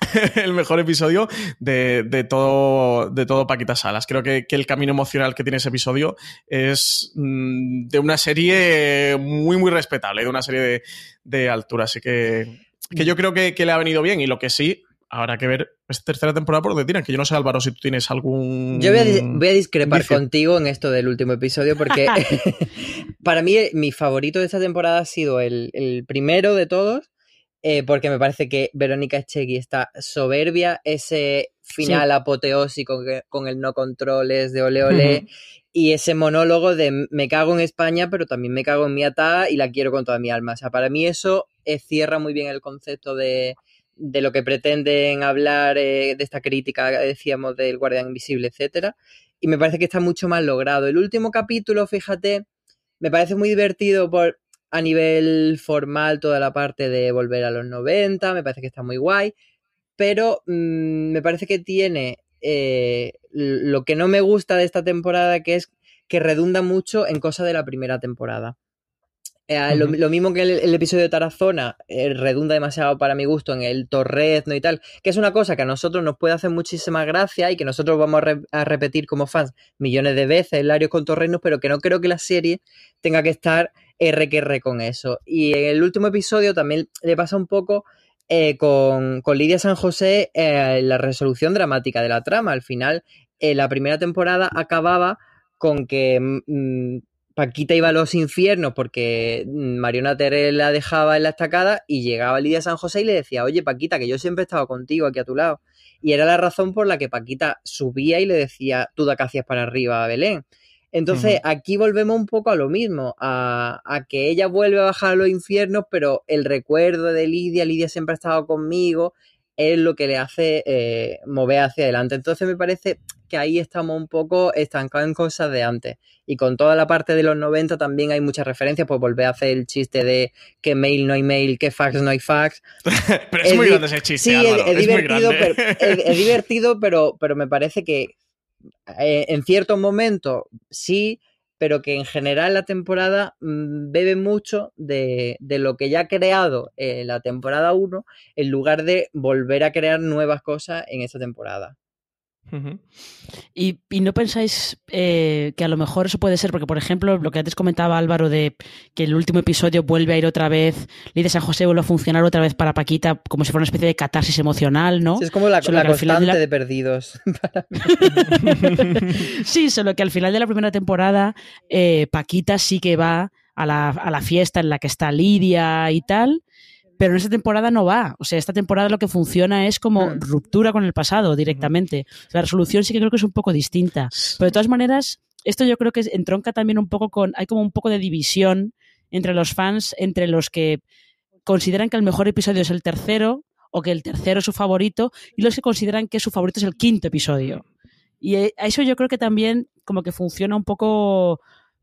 S1: el mejor episodio de, todo, de todo Paquita Salas. Creo que, el camino emocional que tiene ese episodio es mm, de una serie muy, muy respetable, de una serie de, altura. Así que, que yo creo que, le ha venido bien y lo que sí, habrá que ver esta tercera temporada por donde tiran. Que yo no sé, Álvaro, si tú tienes algún.
S3: Yo voy a, discrepar contigo en esto del último episodio, porque para mí mi favorito de esta temporada ha sido el, el primero de todos eh, porque me parece que Verónica Echegui está soberbia, ese final apoteósico con el no controles de ole ole y ese monólogo de me cago en España, pero también me cago en mi atada y la quiero con toda mi alma. O sea, para mí eso eh, cierra muy bien el concepto de, de lo que pretenden hablar eh, de esta crítica, decíamos, del Guardián Invisible, etcétera. Y me parece que está mucho más logrado. El último capítulo, fíjate, me parece muy divertido por a nivel formal toda la parte de volver a los 90, me parece que está muy guay, pero mm, me parece que tiene eh, lo que no me gusta de esta temporada, que es que redunda mucho en cosas de la primera temporada. Eh, lo, mismo que el, episodio de Tarazona eh, redunda demasiado para mi gusto en el Torrezno y tal, que es una cosa que a nosotros nos puede hacer muchísima gracia y que nosotros vamos a, repetir como fans millones de veces, Larios con Torrezno, pero que no creo que la serie tenga que estar R que R con eso. Y en el último episodio también le pasa un poco eh, con, Lidia San José la resolución dramática de la trama. Al final, la primera temporada acababa con que mm, mm, Paquita iba a los infiernos porque mm, Mariona Teré la dejaba en la estacada y llegaba Lidia San José y le decía, oye Paquita, que yo siempre he estado contigo aquí a tu lado. Y era la razón por la que Paquita subía y le decía, tú da hacías para arriba a Belén. Entonces, aquí volvemos un poco a lo mismo, a, que ella vuelve a bajar a los infiernos, pero el recuerdo de Lidia, Lidia siempre ha estado conmigo, es lo que le hace eh, mover hacia adelante. Entonces me parece que ahí estamos un poco estancados en cosas de antes. Y con toda la parte de los 90 también hay muchas referencias, pues volver a hacer el chiste de que mail no hay mail, que fax no hay fax.
S1: pero es, muy grande ese chiste.
S3: Sí, es, divertido, pero, es, divertido, pero, pero me parece que eh, en ciertos momentos sí, pero que en general la temporada mm, bebe mucho de, lo que ya ha creado eh, la temporada 1 en lugar de volver a crear nuevas cosas en esta temporada.
S2: Y, no pensáis eh, que a lo mejor eso puede ser, porque por ejemplo, lo que antes comentaba Álvaro de que el último episodio vuelve a ir otra vez, Lidia San José vuelve a funcionar otra vez para Paquita como si fuera una especie de catarsis emocional, ¿no?
S3: es como la, constante de, perdidos.
S2: sí, solo que al final de la primera temporada, eh, Paquita sí que va a la, a la fiesta en la que está Lidia y tal pero en esta temporada no va. O sea, esta temporada lo que funciona es como ruptura con el pasado directamente. La resolución sí que creo que es un poco distinta. Pero de todas maneras, esto yo creo que entronca también un poco con. Hay como un poco de división entre los fans, entre los que consideran que el mejor episodio es el tercero o que el tercero es su favorito y los que consideran que su favorito es el quinto episodio. Y eh, a eso yo creo que también como que funciona un poco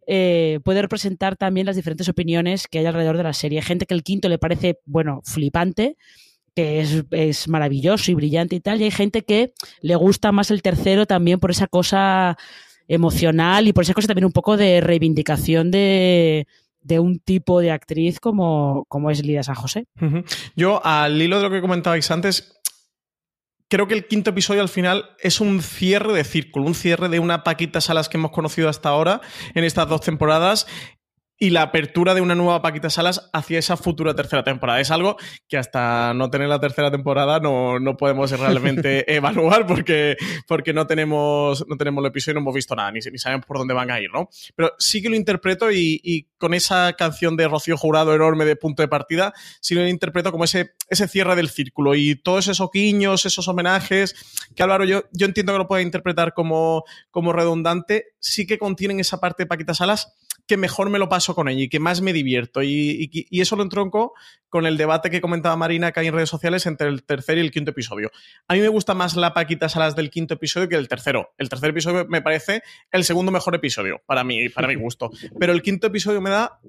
S2: eh, puede representar también las diferentes opiniones que hay alrededor de la serie. Gente que el quinto le parece, bueno, flipante, que es, maravilloso y brillante y tal, y hay gente que le gusta más el tercero también por esa cosa emocional y por esa cosa también un poco de reivindicación de, un tipo de actriz como, como es Lidia San José.
S1: Yo, al hilo de lo que comentabais antes, creo que el quinto episodio al final es un cierre de círculo, un cierre de una Paquita Salas que hemos conocido hasta ahora en estas dos temporadas y la apertura de una nueva Paquita Salas hacia esa futura tercera temporada. Es algo que hasta no tener la tercera temporada no, podemos realmente evaluar porque, porque no, tenemos, no tenemos el episodio y no hemos visto nada, ni, ni sabemos por dónde van a ir, ¿no? Pero sí que lo interpreto y, con esa canción de Rocío Jurado enorme de punto de partida, sí lo interpreto como ese, ese cierre del círculo y todos esos guiños, esos homenajes, que Álvaro yo, yo entiendo que lo puede interpretar como, como redundante, sí que contienen esa parte de Paquita Salas que mejor me lo paso con ella y que más me divierto. Y, eso lo entronco con el debate que comentaba Marina acá en redes sociales entre el tercer y el quinto episodio. A mí me gusta más la Paquita Salas del quinto episodio que el tercero. El tercer episodio me parece el segundo mejor episodio, para mí, para mi gusto. Pero el quinto episodio me da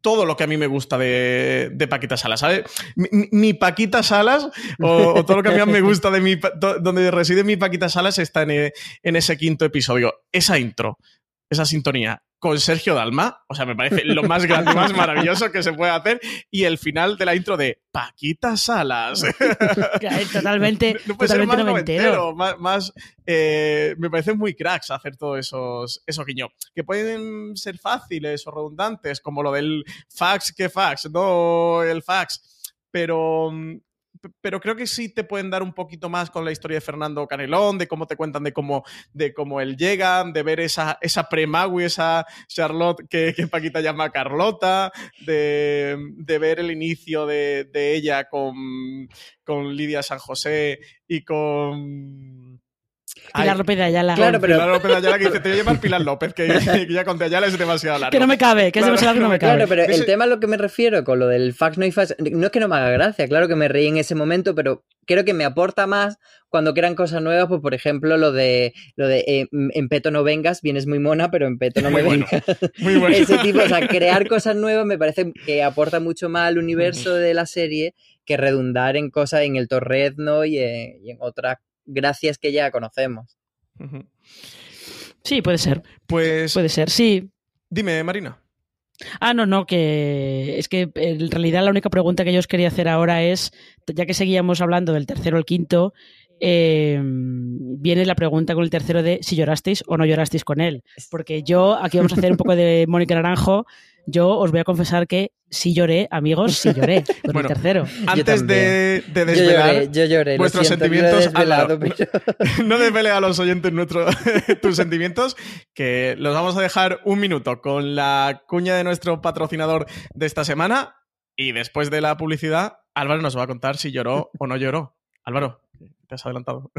S1: todo lo que a mí me gusta de, Paquita Salas, ¿sabes? Mi, Paquita Salas, o, todo lo que a mí me gusta de mi, donde reside mi Paquita Salas está en ese quinto episodio. Esa intro, esa sintonía, con Sergio Dalma. O sea, me parece lo más grande, más maravilloso que se puede hacer. Y el final de la intro de Paquita Salas.
S2: totalmente. No, puede ser
S1: más más, eh, me parece muy cracks hacer todos esos, esos guiños. Que pueden ser fáciles o redundantes, como lo del fax que fax, no el fax. Pero mm, pero creo que sí te pueden dar un poquito más con la historia de Fernando Canelón, de cómo te cuentan de cómo, de cómo él llega, de ver esa, esa pre-Magui, esa Charlotte que, que, Paquita llama Carlota, de, de ver el inicio de, de ella con, con Lidia San José y con
S2: Pilar López de Ayala.
S1: Claro, pero... Pilar López de Ayala que dice, te voy a llamar Pilar López, que, que ya con de Ayala es demasiado largo.
S2: Que no me cabe, que es demasiado largo no me cabe.
S3: Claro, pero el tema a lo que me refiero con lo del fax no hay fax, no es que no me haga gracia, claro que me reí en ese momento, pero creo que me aporta más cuando crean cosas nuevas, pues por ejemplo lo de lo de eh, en peto no vengas, vienes muy mona, pero en peto no me
S1: bueno,
S3: vengas.
S1: muy bueno.
S3: Ese tipo, o sea, crear cosas nuevas me parece que aporta mucho más al universo de la serie que redundar en cosas en el torrezno y en, y en otras gracias que ya conocemos.
S2: Sí, puede ser.
S1: Pues
S2: Puede ser, sí.
S1: dime, Marina.
S2: Ah, no, no, que es que en realidad la única pregunta que yo os quería hacer ahora es, ya que seguíamos hablando del tercero al quinto, eh, viene la pregunta con el tercero de si llorasteis o no llorasteis con él. Porque yo, aquí vamos a hacer un poco de Mónica Naranjo, yo os voy a confesar que sí lloré, amigos, sí lloré con
S1: Bueno,
S2: el tercero.
S1: Antes de, de
S3: Yo
S1: desvelar
S3: lloré, yo lloré. lo
S1: vuestros
S3: siento, no lo
S1: sentimientos,
S3: pero-
S1: no desvele a los oyentes nuestro, tus sentimientos, que los vamos a dejar un minuto con la cuña de nuestro patrocinador de esta semana y después de la publicidad, Álvaro nos va a contar si lloró o no lloró. Álvaro, te has adelantado.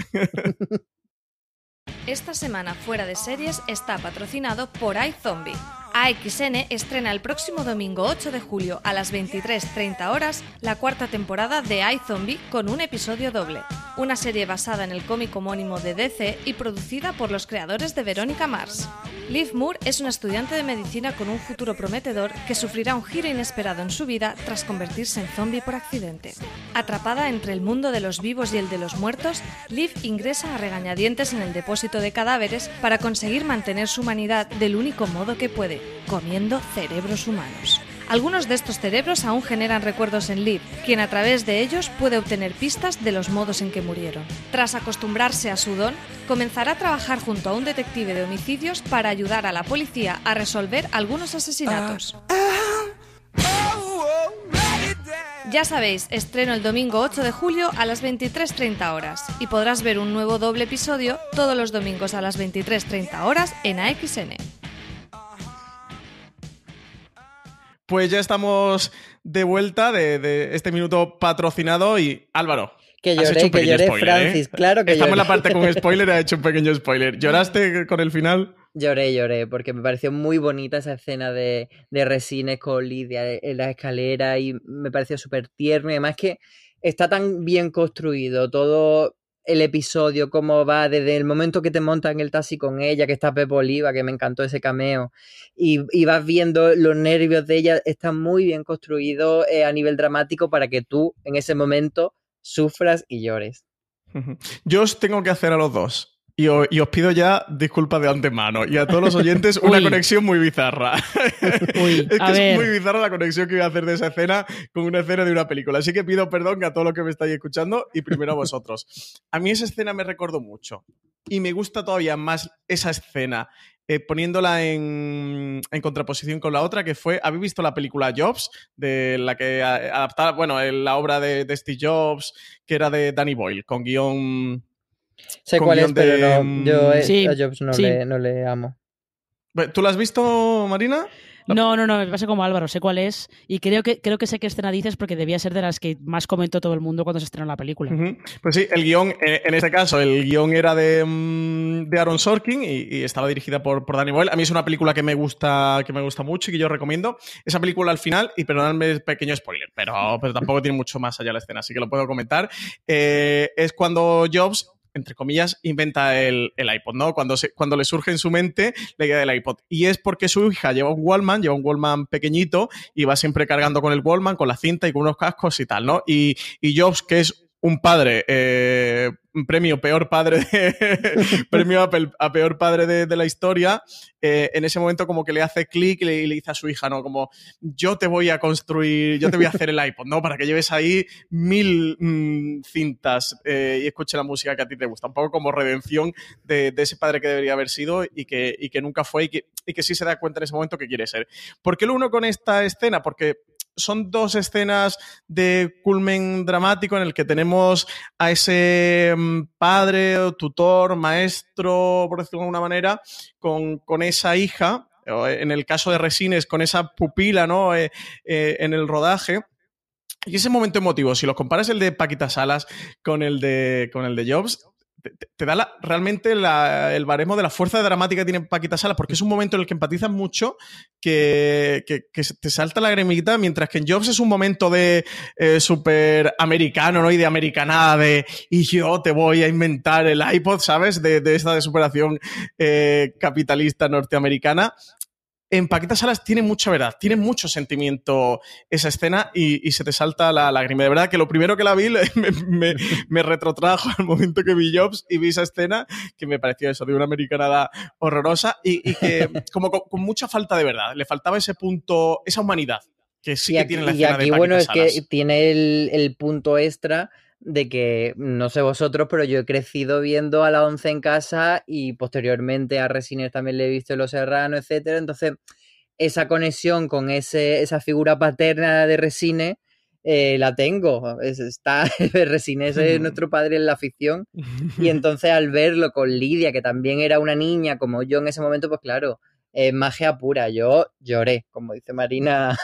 S5: Esta semana fuera de series está patrocinado por iZombie. AXN estrena el próximo domingo 8 de julio a las 23.30 horas la cuarta temporada de iZombie con un episodio doble. Una serie basada en el cómic homónimo de DC y producida por los creadores de Verónica Mars. Liv Moore es una estudiante de medicina con un futuro prometedor que sufrirá un giro inesperado en su vida tras convertirse en zombie por accidente. Atrapada entre el mundo de los vivos y el de los muertos, Liv ingresa a regañadientes en el depósito de cadáveres para conseguir mantener su humanidad del único modo que puede, comiendo cerebros humanos. Algunos de estos cerebros aún generan recuerdos en Liv, quien a través de ellos puede obtener pistas de los modos en que murieron. Tras acostumbrarse a su don, comenzará a trabajar junto a un detective de homicidios para ayudar a la policía a resolver algunos asesinatos. Ya sabéis, estreno el domingo 8 de julio a las 23.30 horas y podrás ver un nuevo doble episodio todos los domingos a las 23.30 horas en AXN.
S1: Pues ya estamos de vuelta de, de este minuto patrocinado y Álvaro.
S3: Que
S1: has hecho
S3: lloré,
S1: un
S3: que
S1: pequeño
S3: lloré,
S1: spoiler,
S3: Francis,
S1: ¿eh?
S3: claro que
S1: Estamos en la
S3: lloré.
S1: parte con spoiler, ha hecho un pequeño spoiler. ¿Lloraste con el final?
S3: Lloré, lloré, porque me pareció muy bonita esa escena de, de Resines con Lidia en la escalera y me pareció súper tierno y además que está tan bien construido todo el episodio, cómo va desde el momento que te montas en el taxi con ella, que está Pepe Oliva, que me encantó ese cameo, y, y vas viendo los nervios de ella, está muy bien construido eh, a nivel dramático para que tú en ese momento sufras y llores.
S1: Yo os tengo que hacer a los dos. Y, os pido ya disculpas de antemano. Y a todos los oyentes, una
S2: Uy.
S1: conexión muy bizarra.
S2: Uy,
S1: es que es
S2: ver.
S1: muy bizarra la conexión que voy a hacer de esa escena con una escena de una película. Así que pido perdón a todos los que me estáis escuchando y primero a vosotros. A mí esa escena me recordó mucho. Y me gusta todavía más esa escena. eh, poniéndola en, en contraposición con la otra, que fue, ¿habéis visto la película Jobs? De la que adaptaba, bueno, en la obra de, de Steve Jobs, que era de Danny Boyle, con guion
S3: Sé cuál es,
S1: de,
S3: pero no, yo eh,
S2: Sí,
S3: a Jobs no,
S2: sí.
S3: le, no le amo.
S1: ¿Tú la has visto, Marina?
S2: No, no, no, me pasa como Álvaro, sé cuál es y creo que, creo que sé qué escena dices porque debía ser de las que más comentó todo el mundo cuando se estrenó la película.
S1: Pues sí, el guion, eh, en este caso, el guion era de, mm, de Aaron Sorkin y, y estaba dirigida por, por Danny Boyle. A mí es una película que me gusta, que me gusta mucho y que yo recomiendo. Esa película al final, y perdonadme el pequeño spoiler, pero, pero tampoco tiene mucho más allá la escena, así que lo puedo comentar. eh, es cuando Jobs entre comillas, inventa el, el iPod, ¿no? Cuando, se- cuando le surge en su mente la idea del iPod. Y es porque su hija lleva un Wallman, lleva un Wallman pequeñito y va siempre cargando con el Wallman, con la cinta y con unos cascos y tal, ¿no? Y, y Jobs, que es un padre, eh, premio peor padre, de- premio a peor padre de, la historia, eh, en ese momento como que le hace clic y le, dice a su hija, ¿no? Como, yo te voy a construir, yo te voy a hacer el iPod, ¿no? Para que lleves ahí mil mm, cintas eh, y escuche la música que a ti te gusta. Un poco como redención de, de ese padre que debería haber sido y que, y que nunca fue y que, y que sí se da cuenta en ese momento que quiere ser. ¿Por qué lo uno con esta escena? Porque son dos escenas de culmen dramático en el que tenemos a ese mm, padre, tutor, maestro, por decirlo de alguna manera, con, con esa hija, en el caso de Resines, con esa pupila ¿no? Eh, eh, en el rodaje. Y ese momento emotivo, si lo comparas el de Paquita Salas con el de, con el de Jobs, te, da realmente el baremo de la fuerza dramática que tiene Paquita Salas, porque es un momento en el que empatizas mucho, que, te salta la gremita, mientras que en Jobs es un momento de eh, súper americano, ¿no? Y de americanada, de y yo te voy a inventar el iPod, ¿sabes? De, esta superación eh, capitalista norteamericana en Paquita Salas tiene mucha verdad, tiene mucho sentimiento esa escena y, se te salta la lágrima. De verdad que lo primero que la vi me, retrotrajo al momento que vi Jobs y vi esa escena que me pareció eso, de una americanada horrorosa y, que como con, mucha falta de verdad. Le faltaba ese punto, esa humanidad que sí que tiene la escena
S3: y aquí, bueno, es que tiene el, el punto extra de que, no sé vosotros, pero yo he crecido viendo a la once en casa y posteriormente a Resines también le he visto en Los Serranos, etcétera. Entonces, esa conexión con ese, esa figura paterna de Resines eh, la tengo. está, Resines es nuestro padre en la ficción. Y entonces al verlo con Lidia, que también era una niña como yo en ese momento, pues claro, es magia pura. Yo lloré, como dice Marina.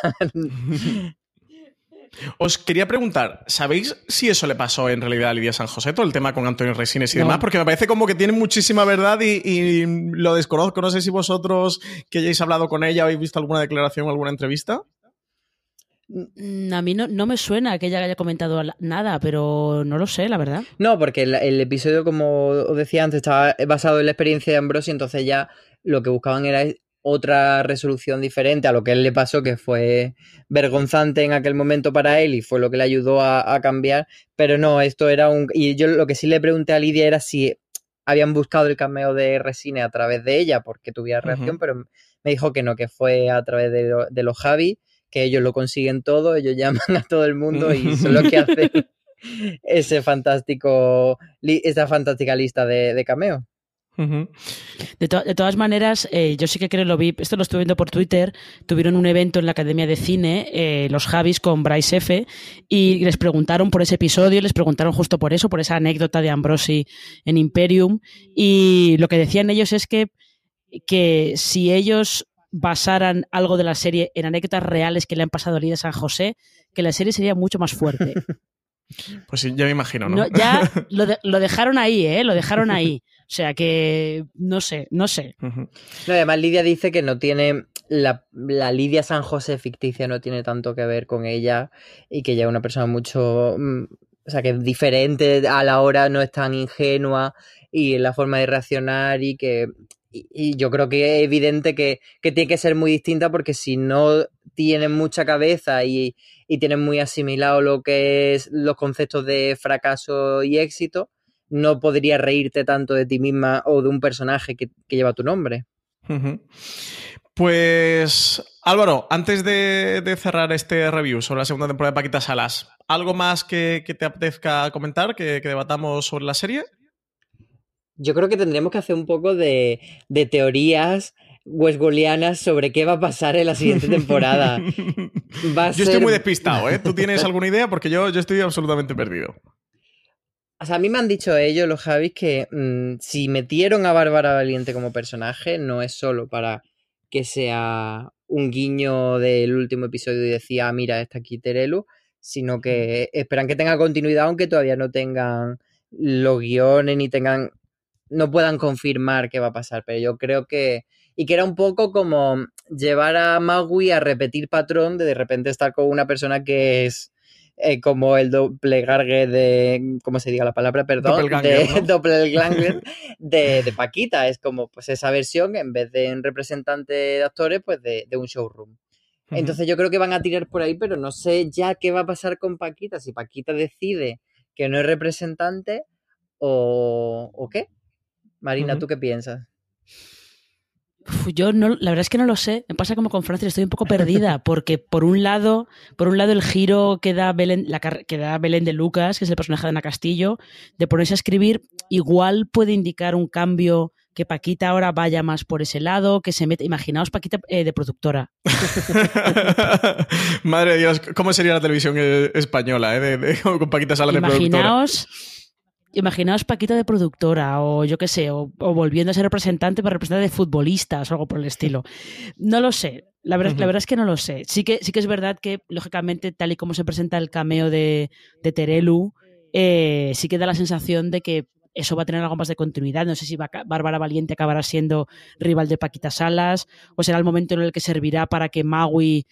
S1: Os quería preguntar, ¿sabéis si eso le pasó en realidad a Lidia San José, todo el tema con Antonio Resines y demás? Porque me parece como que tiene muchísima verdad y, lo desconozco. No sé si vosotros que hayáis hablado con ella, habéis visto alguna declaración o alguna entrevista.
S2: Mm, a mí no, me suena que ella haya comentado nada, pero no lo sé, la verdad.
S3: No, porque el, el episodio, como os decía antes, estaba basado en la experiencia de Ambrosio, entonces ya lo que buscaban era otra resolución diferente a lo que él le pasó, que fue vergonzante en aquel momento para él y fue lo que le ayudó a, cambiar. Pero no, esto era un. Y yo lo que sí le pregunté a Lidia era si habían buscado el cameo de Resine a través de ella porque tuviera reacción, pero me dijo que no, que fue a través de, los Javi, que ellos lo consiguen todo, ellos llaman a todo el mundo y son los que hacen ese fantástico, esa fantástica lista de, de cameo
S2: de, todas maneras, eh, yo sí que creo, lo vi, esto lo estuve viendo por Twitter, tuvieron un evento en la Academia de Cine, eh, los Javis con Bryce F, y les preguntaron por ese episodio, les preguntaron justo por eso, por esa anécdota de Ambrosi en Imperium, y lo que decían ellos es que, que si ellos basaran algo de la serie en anécdotas reales que le han pasado a Lidia San José, que la serie sería mucho más fuerte.
S1: Pues sí, ya me imagino, ¿no?
S2: ya lo, lo, dejaron ahí, ¿eh? Lo dejaron ahí. O sea que no sé, no sé.
S3: además, Lidia dice que no tiene. La, Lidia San José ficticia no tiene tanto que ver con ella y que ella es una persona mucho. Mm, o sea, que es diferente a la hora, no es tan ingenua y en la forma de reaccionar y que. Y, yo creo que es evidente que, tiene que ser muy distinta porque si no tienen mucha cabeza y, y tienen muy asimilado lo que es los conceptos de fracaso y éxito, no podrías reírte tanto de ti misma o de un personaje que, lleva tu nombre.
S1: Pues Álvaro, antes de, cerrar este review sobre la segunda temporada de Paquita Salas, ¿algo más que, te apetezca comentar, que, debatamos sobre la serie?
S3: Yo creo que tendríamos que hacer un poco de, teorías westgolianas sobre qué va a pasar en la siguiente temporada.
S1: yo estoy muy despistado, ¿eh? ¿Tú tienes alguna idea? Porque yo, yo estoy absolutamente perdido.
S3: O sea, a mí me han dicho ellos, los Javis, que mm, si metieron a Bárbara Valiente como personaje, no es solo para que sea un guiño del último episodio y decía, ah, mira, está aquí Terelu, sino que esperan que tenga continuidad, aunque todavía no tengan los guiones ni tengan. no puedan confirmar qué va a pasar. Pero yo creo que. Y que era un poco como llevar a Magui a repetir patrón de de repente estar con una persona que es eh, como el doppelganger de, ¿cómo se diga la palabra? Perdón, de, de, Paquita. Es como pues esa versión, en vez de un representante de actores, pues de, un showroom. Entonces yo creo que van a tirar por ahí, pero no sé ya qué va a pasar con Paquita. Si Paquita decide que no es representante o, o qué. Marina, ¿tú qué piensas?
S2: Yo no, la verdad es que no lo sé. Me pasa como con Francis, estoy un poco perdida, porque por un lado, por un lado el giro que da Belén, la, que da Belén de Lucas, que es el personaje de Ana Castillo, de ponerse a escribir, igual puede indicar un cambio que Paquita ahora vaya más por ese lado, que se mete. Imaginaos Paquita eh, de productora.
S1: Madre de Dios, ¿cómo sería la televisión eh, española eh, con Paquita Salas de productora?
S2: Imaginaos Paquita de productora, o yo qué sé, o, volviendo a ser representante para representar de futbolistas o algo por el estilo. No lo sé. La verdad, la verdad es que no lo sé. Sí que, sí que es verdad que, lógicamente, tal y como se presenta el cameo de, de Terelu, sí que da la sensación de que eso va a tener algo más de continuidad. No sé si Bárbara Valiente acabará siendo rival de Paquita Salas o será el momento en el que servirá para que Maui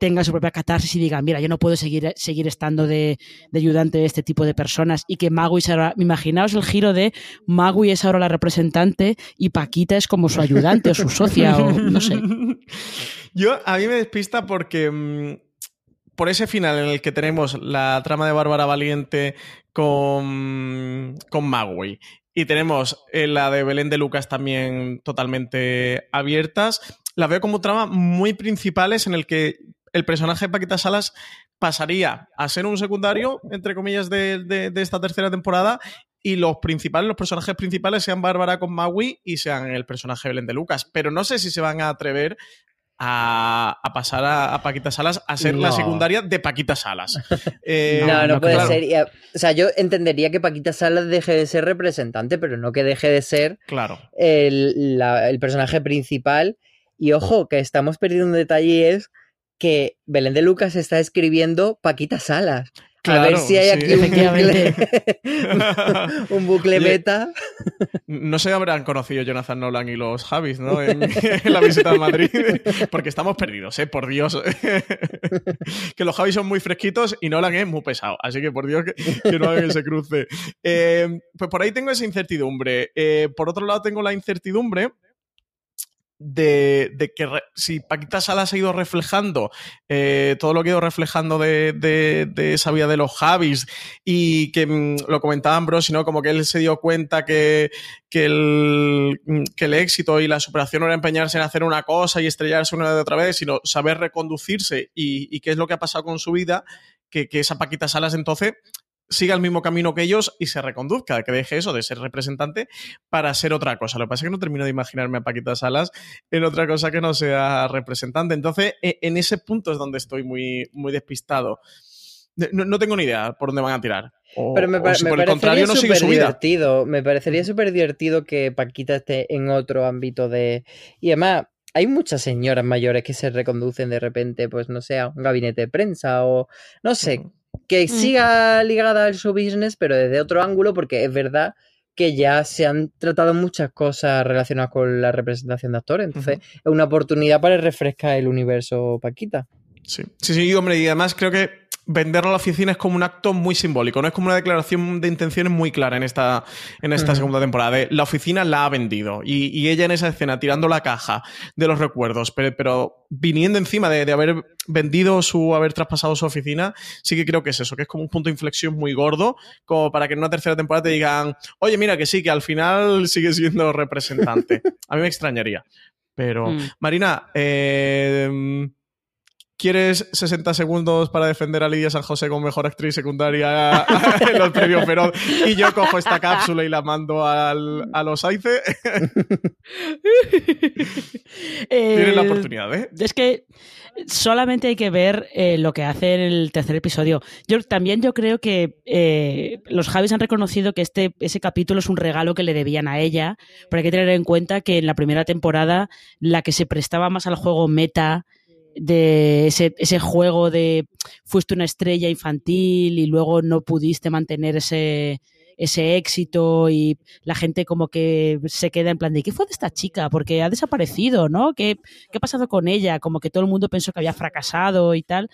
S2: tenga su propia catarsis y diga, mira, yo no puedo seguir, seguir estando de, ayudante de este tipo de personas y que Magui será, imaginaos el giro de Magui es ahora la representante y Paquita es como su ayudante o su socia o no sé.
S1: Yo, a mí me despista porque... Mm, por ese final en el que tenemos la trama de Bárbara Valiente con, con Magui y tenemos eh, la de Belén de Lucas también totalmente abiertas, la veo como trama muy principales en el que el personaje de Paquita Salas pasaría a ser un secundario, entre comillas, de, esta tercera temporada y los principales, los personajes principales sean Bárbara con Magui y sean el personaje Belén de Lucas. Pero no sé si se van a atrever a, pasar a, Paquita Salas a ser la secundaria de Paquita Salas.
S3: Eh, no, no, puede ser. o sea, yo entendería que Paquita Salas deje de ser representante, pero no que deje de ser
S1: claro.
S3: el, el personaje principal. Y ojo, que estamos perdiendo un detalle es que Belén de Lucas está escribiendo Paquita Salas a ver si hay aquí un bucle, un bucle beta.
S1: No se habrán conocido Jonathan Nolan y los Javis, ¿no? En, la visita a Madrid. Porque estamos perdidos, ¿eh? Por Dios. que los Javis son muy fresquitos y Nolan es muy pesado. Así que por Dios que, no hagan ese cruce. Eh, pues por ahí tengo esa incertidumbre. Eh, por otro lado, tengo la incertidumbre de, que si Paquita Salas ha ido reflejando eh, todo lo que ha ido reflejando de, esa vida de los Javis y que mm, lo comentaba Ambrosio, ¿no? Como que él se dio cuenta que, que, el, mm, que el éxito y la superación no era empeñarse en hacer una cosa y estrellarse una de otra vez, sino saber reconducirse y, y qué es lo que ha pasado con su vida, que, que esa Paquita Salas entonces siga el mismo camino que ellos y se reconduzca, que deje eso de ser representante para ser otra cosa. Lo que pasa es que no termino de imaginarme a Paquita Salas en otra cosa que no sea representante. Entonces, e, en ese punto es donde estoy muy, muy despistado. No, tengo ni idea por dónde van a tirar.
S3: Pero me, por el contrario no sigue su Divertido. Me parecería súper divertido que Paquita esté en otro ámbito de... Y además, hay muchas señoras mayores que se reconducen de repente, pues no sé, a un gabinete de prensa o no sé, que mm. siga ligada al show business, pero desde otro ángulo, porque es verdad que ya se han tratado muchas cosas relacionadas con la representación de actores. Entonces, es una oportunidad para refrescar el universo Paquita.
S1: Sí, sí, sí, hombre, y además creo que venderlo a la oficina es como un acto muy simbólico, no es como una declaración de intenciones muy clara en esta, en esta segunda temporada. la oficina la ha vendido y, ella en esa escena tirando la caja de los recuerdos, pero, viniendo encima de, haber vendido su, haber traspasado su oficina, sí que creo que es eso, que es como un punto de inflexión muy gordo, como para que en una tercera temporada te digan, oye, mira que sí, que al final sigue siendo representante. A mí me extrañaría. Pero, mm. Marina, eh, ¿Quieres 60 segundos para defender a Lidia San José como mejor actriz secundaria en los premios Perón? Y yo cojo esta cápsula y la mando al, a los AICE. Tienes la oportunidad, ¿eh?
S2: Es que solamente hay que ver eh, lo que hace en el tercer episodio. Yo también yo creo que eh, los Javis han reconocido que este ese capítulo es un regalo que le debían a ella, pero hay que tener en cuenta que en la primera temporada la que se prestaba más al juego meta de ese, ese juego de fuiste una estrella infantil y luego no pudiste mantener ese, ese éxito y la gente como que se queda en plan de ¿qué fue de esta chica? Porque ha desaparecido, ¿no? ¿Qué, qué ha pasado con ella? Como que todo el mundo pensó que había fracasado y tal.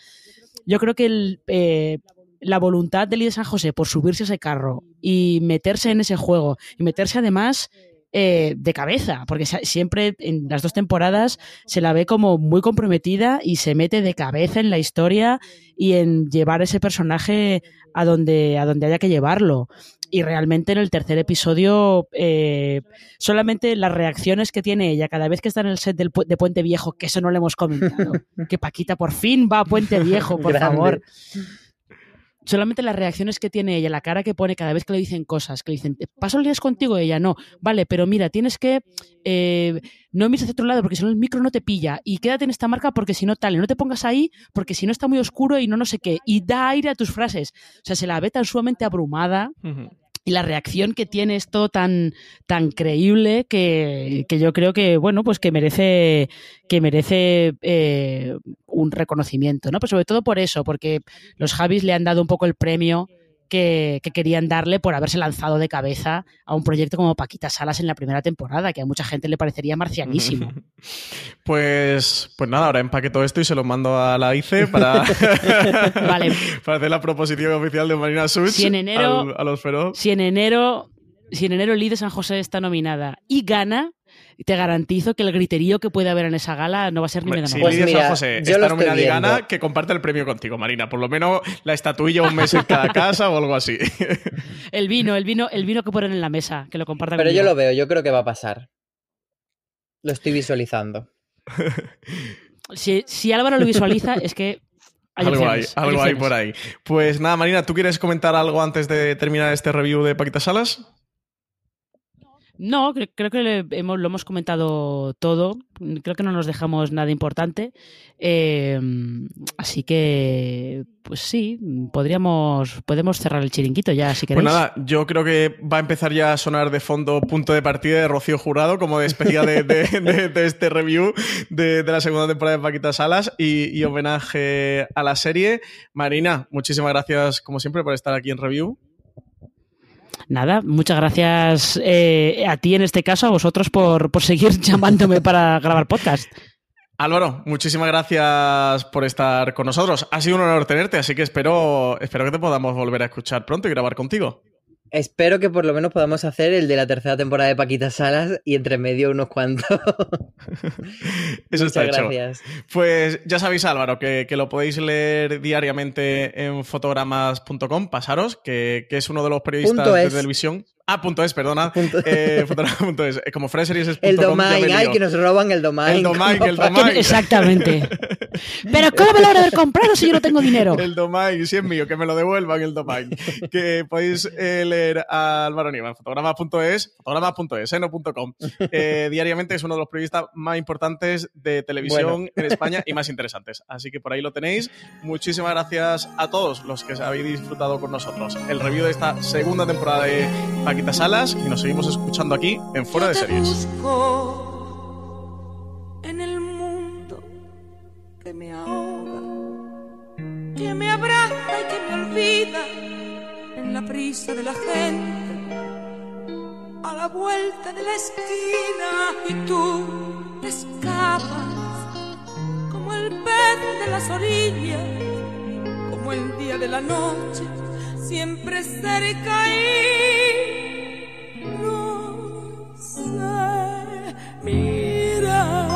S2: Yo creo que eh, la voluntad de Lidia San José por subirse a ese carro y meterse en ese juego y meterse además eh, de cabeza, porque siempre en las dos temporadas se la ve como muy comprometida y se mete de cabeza en la historia y en llevar ese personaje a donde, a donde haya que llevarlo. Y realmente en el tercer episodio, eh, solamente las reacciones que tiene ella cada vez que está en el set del, de Puente Viejo, que eso no le hemos comentado, que Paquita por fin va a Puente Viejo, por favor solamente las reacciones que tiene ella, la cara que pone cada vez que le dicen cosas, que le dicen, ¿paso el día contigo? Ella no, vale, pero mira, tienes que eh, no mires hacia otro lado porque si no el micro no te pilla y quédate en esta marca porque si no tal, no te pongas ahí porque si no está muy oscuro y no no sé qué, y da aire a tus frases. O sea, se la ve tan sumamente abrumada. Y la reacción que tiene esto tan, tan creíble que, que yo creo que, bueno, pues que merece, que merece eh, un reconocimiento, ¿no? Pues sobre todo por eso, porque los Javis le han dado un poco el premio que, que, querían darle por haberse lanzado de cabeza a un proyecto como Paquita Salas en la primera temporada, que a mucha gente le parecería marcianísimo.
S1: Pues, pues nada, ahora empaqueto esto y se lo mando a la ICE para,
S2: vale.
S1: para hacer la proposición oficial de Marina Such
S2: si en enero,
S1: al, a los feroz.
S2: Si en enero, si en enero el de San José está nominada y gana, te garantizo que el griterío que puede haber en esa gala no va a ser ni menos.
S1: Lidia
S3: Pues mira,
S1: José
S3: yo
S1: está nominada que comparte el premio contigo, Marina. Por lo menos la estatuilla un mes en cada casa o algo así.
S2: El vino, el vino, el vino que ponen en la mesa, que lo compartan
S3: Pero yo lo veo, yo creo que va a pasar. Lo estoy visualizando.
S2: Si, si Álvaro lo visualiza, es que hay
S1: algo hay, algo hay por ahí. Pues nada, Marina, ¿tú quieres comentar algo antes de terminar este review de Paquita Salas?
S2: No, cre- creo que le hemos, lo hemos comentado todo. Creo que no nos dejamos nada importante. Eh, así que, pues sí, podríamos, podemos cerrar el chiringuito ya, si
S1: Pues
S2: queréis.
S1: nada, yo creo que va a empezar ya a sonar de fondo punto de partida de Rocío Jurado como despedida de, de- de- de este review de, de la segunda temporada de Paquita Salas y, y homenaje a la serie. Marina, muchísimas gracias como siempre por estar aquí en review.
S2: Nada, muchas gracias eh, a ti en este caso, a vosotros por, por seguir llamándome para grabar podcast.
S1: Álvaro, muchísimas gracias por estar con nosotros. Ha sido un honor tenerte, así que espero, espero que te podamos volver a escuchar pronto y grabar contigo.
S3: Espero que por lo menos podamos hacer el de la tercera temporada de Paquita Salas y entre medio unos cuantos.
S1: Eso
S3: Muchas
S1: está hecho.
S3: gracias.
S1: Pues ya sabéis, Álvaro, que, que lo podéis leer diariamente en fotogramas.com, pasaros, que, que es uno de los periodistas
S3: Punto
S1: de
S3: es.
S1: televisión. Ah, punto es, perdona.
S3: Punto-
S1: Eh, fotograma.es. Eh, Como Freseries es
S3: El
S1: punto
S3: domain, ay, que nos roban el domain.
S1: El domain, el domain.
S2: Exactamente. Pero ¿cómo me lo habré haber comprado si yo no tengo dinero?
S1: El domain, si es mío, que me lo devuelvan el domain. que podéis eh, leer a Álvaro Niva en fotograma.es, fotograma.es, eh, no punto .com. Eh, diariamente es uno de los periodistas más importantes de televisión
S3: Bueno.
S1: en España y más interesantes. Así que por ahí lo tenéis. Muchísimas gracias a todos los que habéis disfrutado con nosotros. El review de esta segunda temporada de Paquita Salas y nos seguimos escuchando aquí en Fuera de Series.
S6: busco en el mundo que me ahoga, que me abraza y que me olvida en la prisa de la gente, a la vuelta de la esquina y tú escapas como el pez de las orillas, como el día de la noche, siempre cerca y no sé mirar.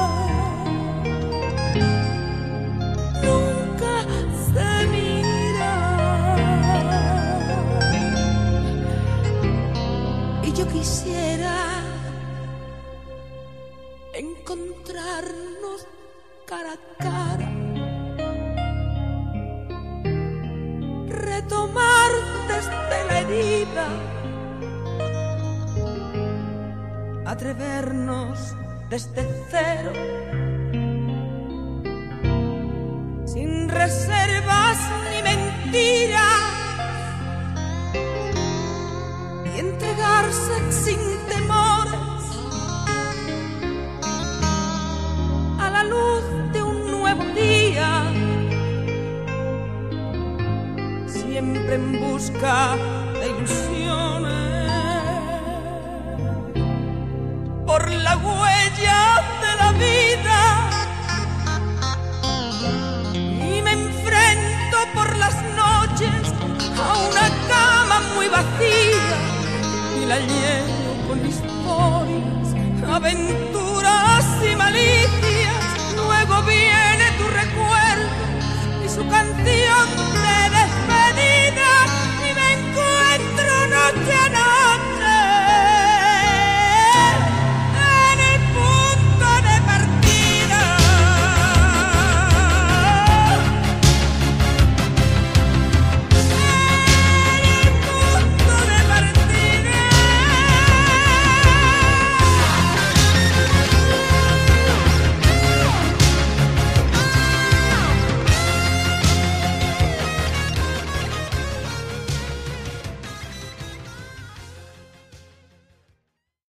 S6: Quisiera encontrarnos cara a cara. Retomar desde la herida atrevernos desde cero, sin reservas ni mentiras, sin temores a la luz de un nuevo día, siempre en busca de ilusiones por la huella de la vida. Y me enfrento por las noches a una cama muy vacía la lleno con historias, aventuras y malicias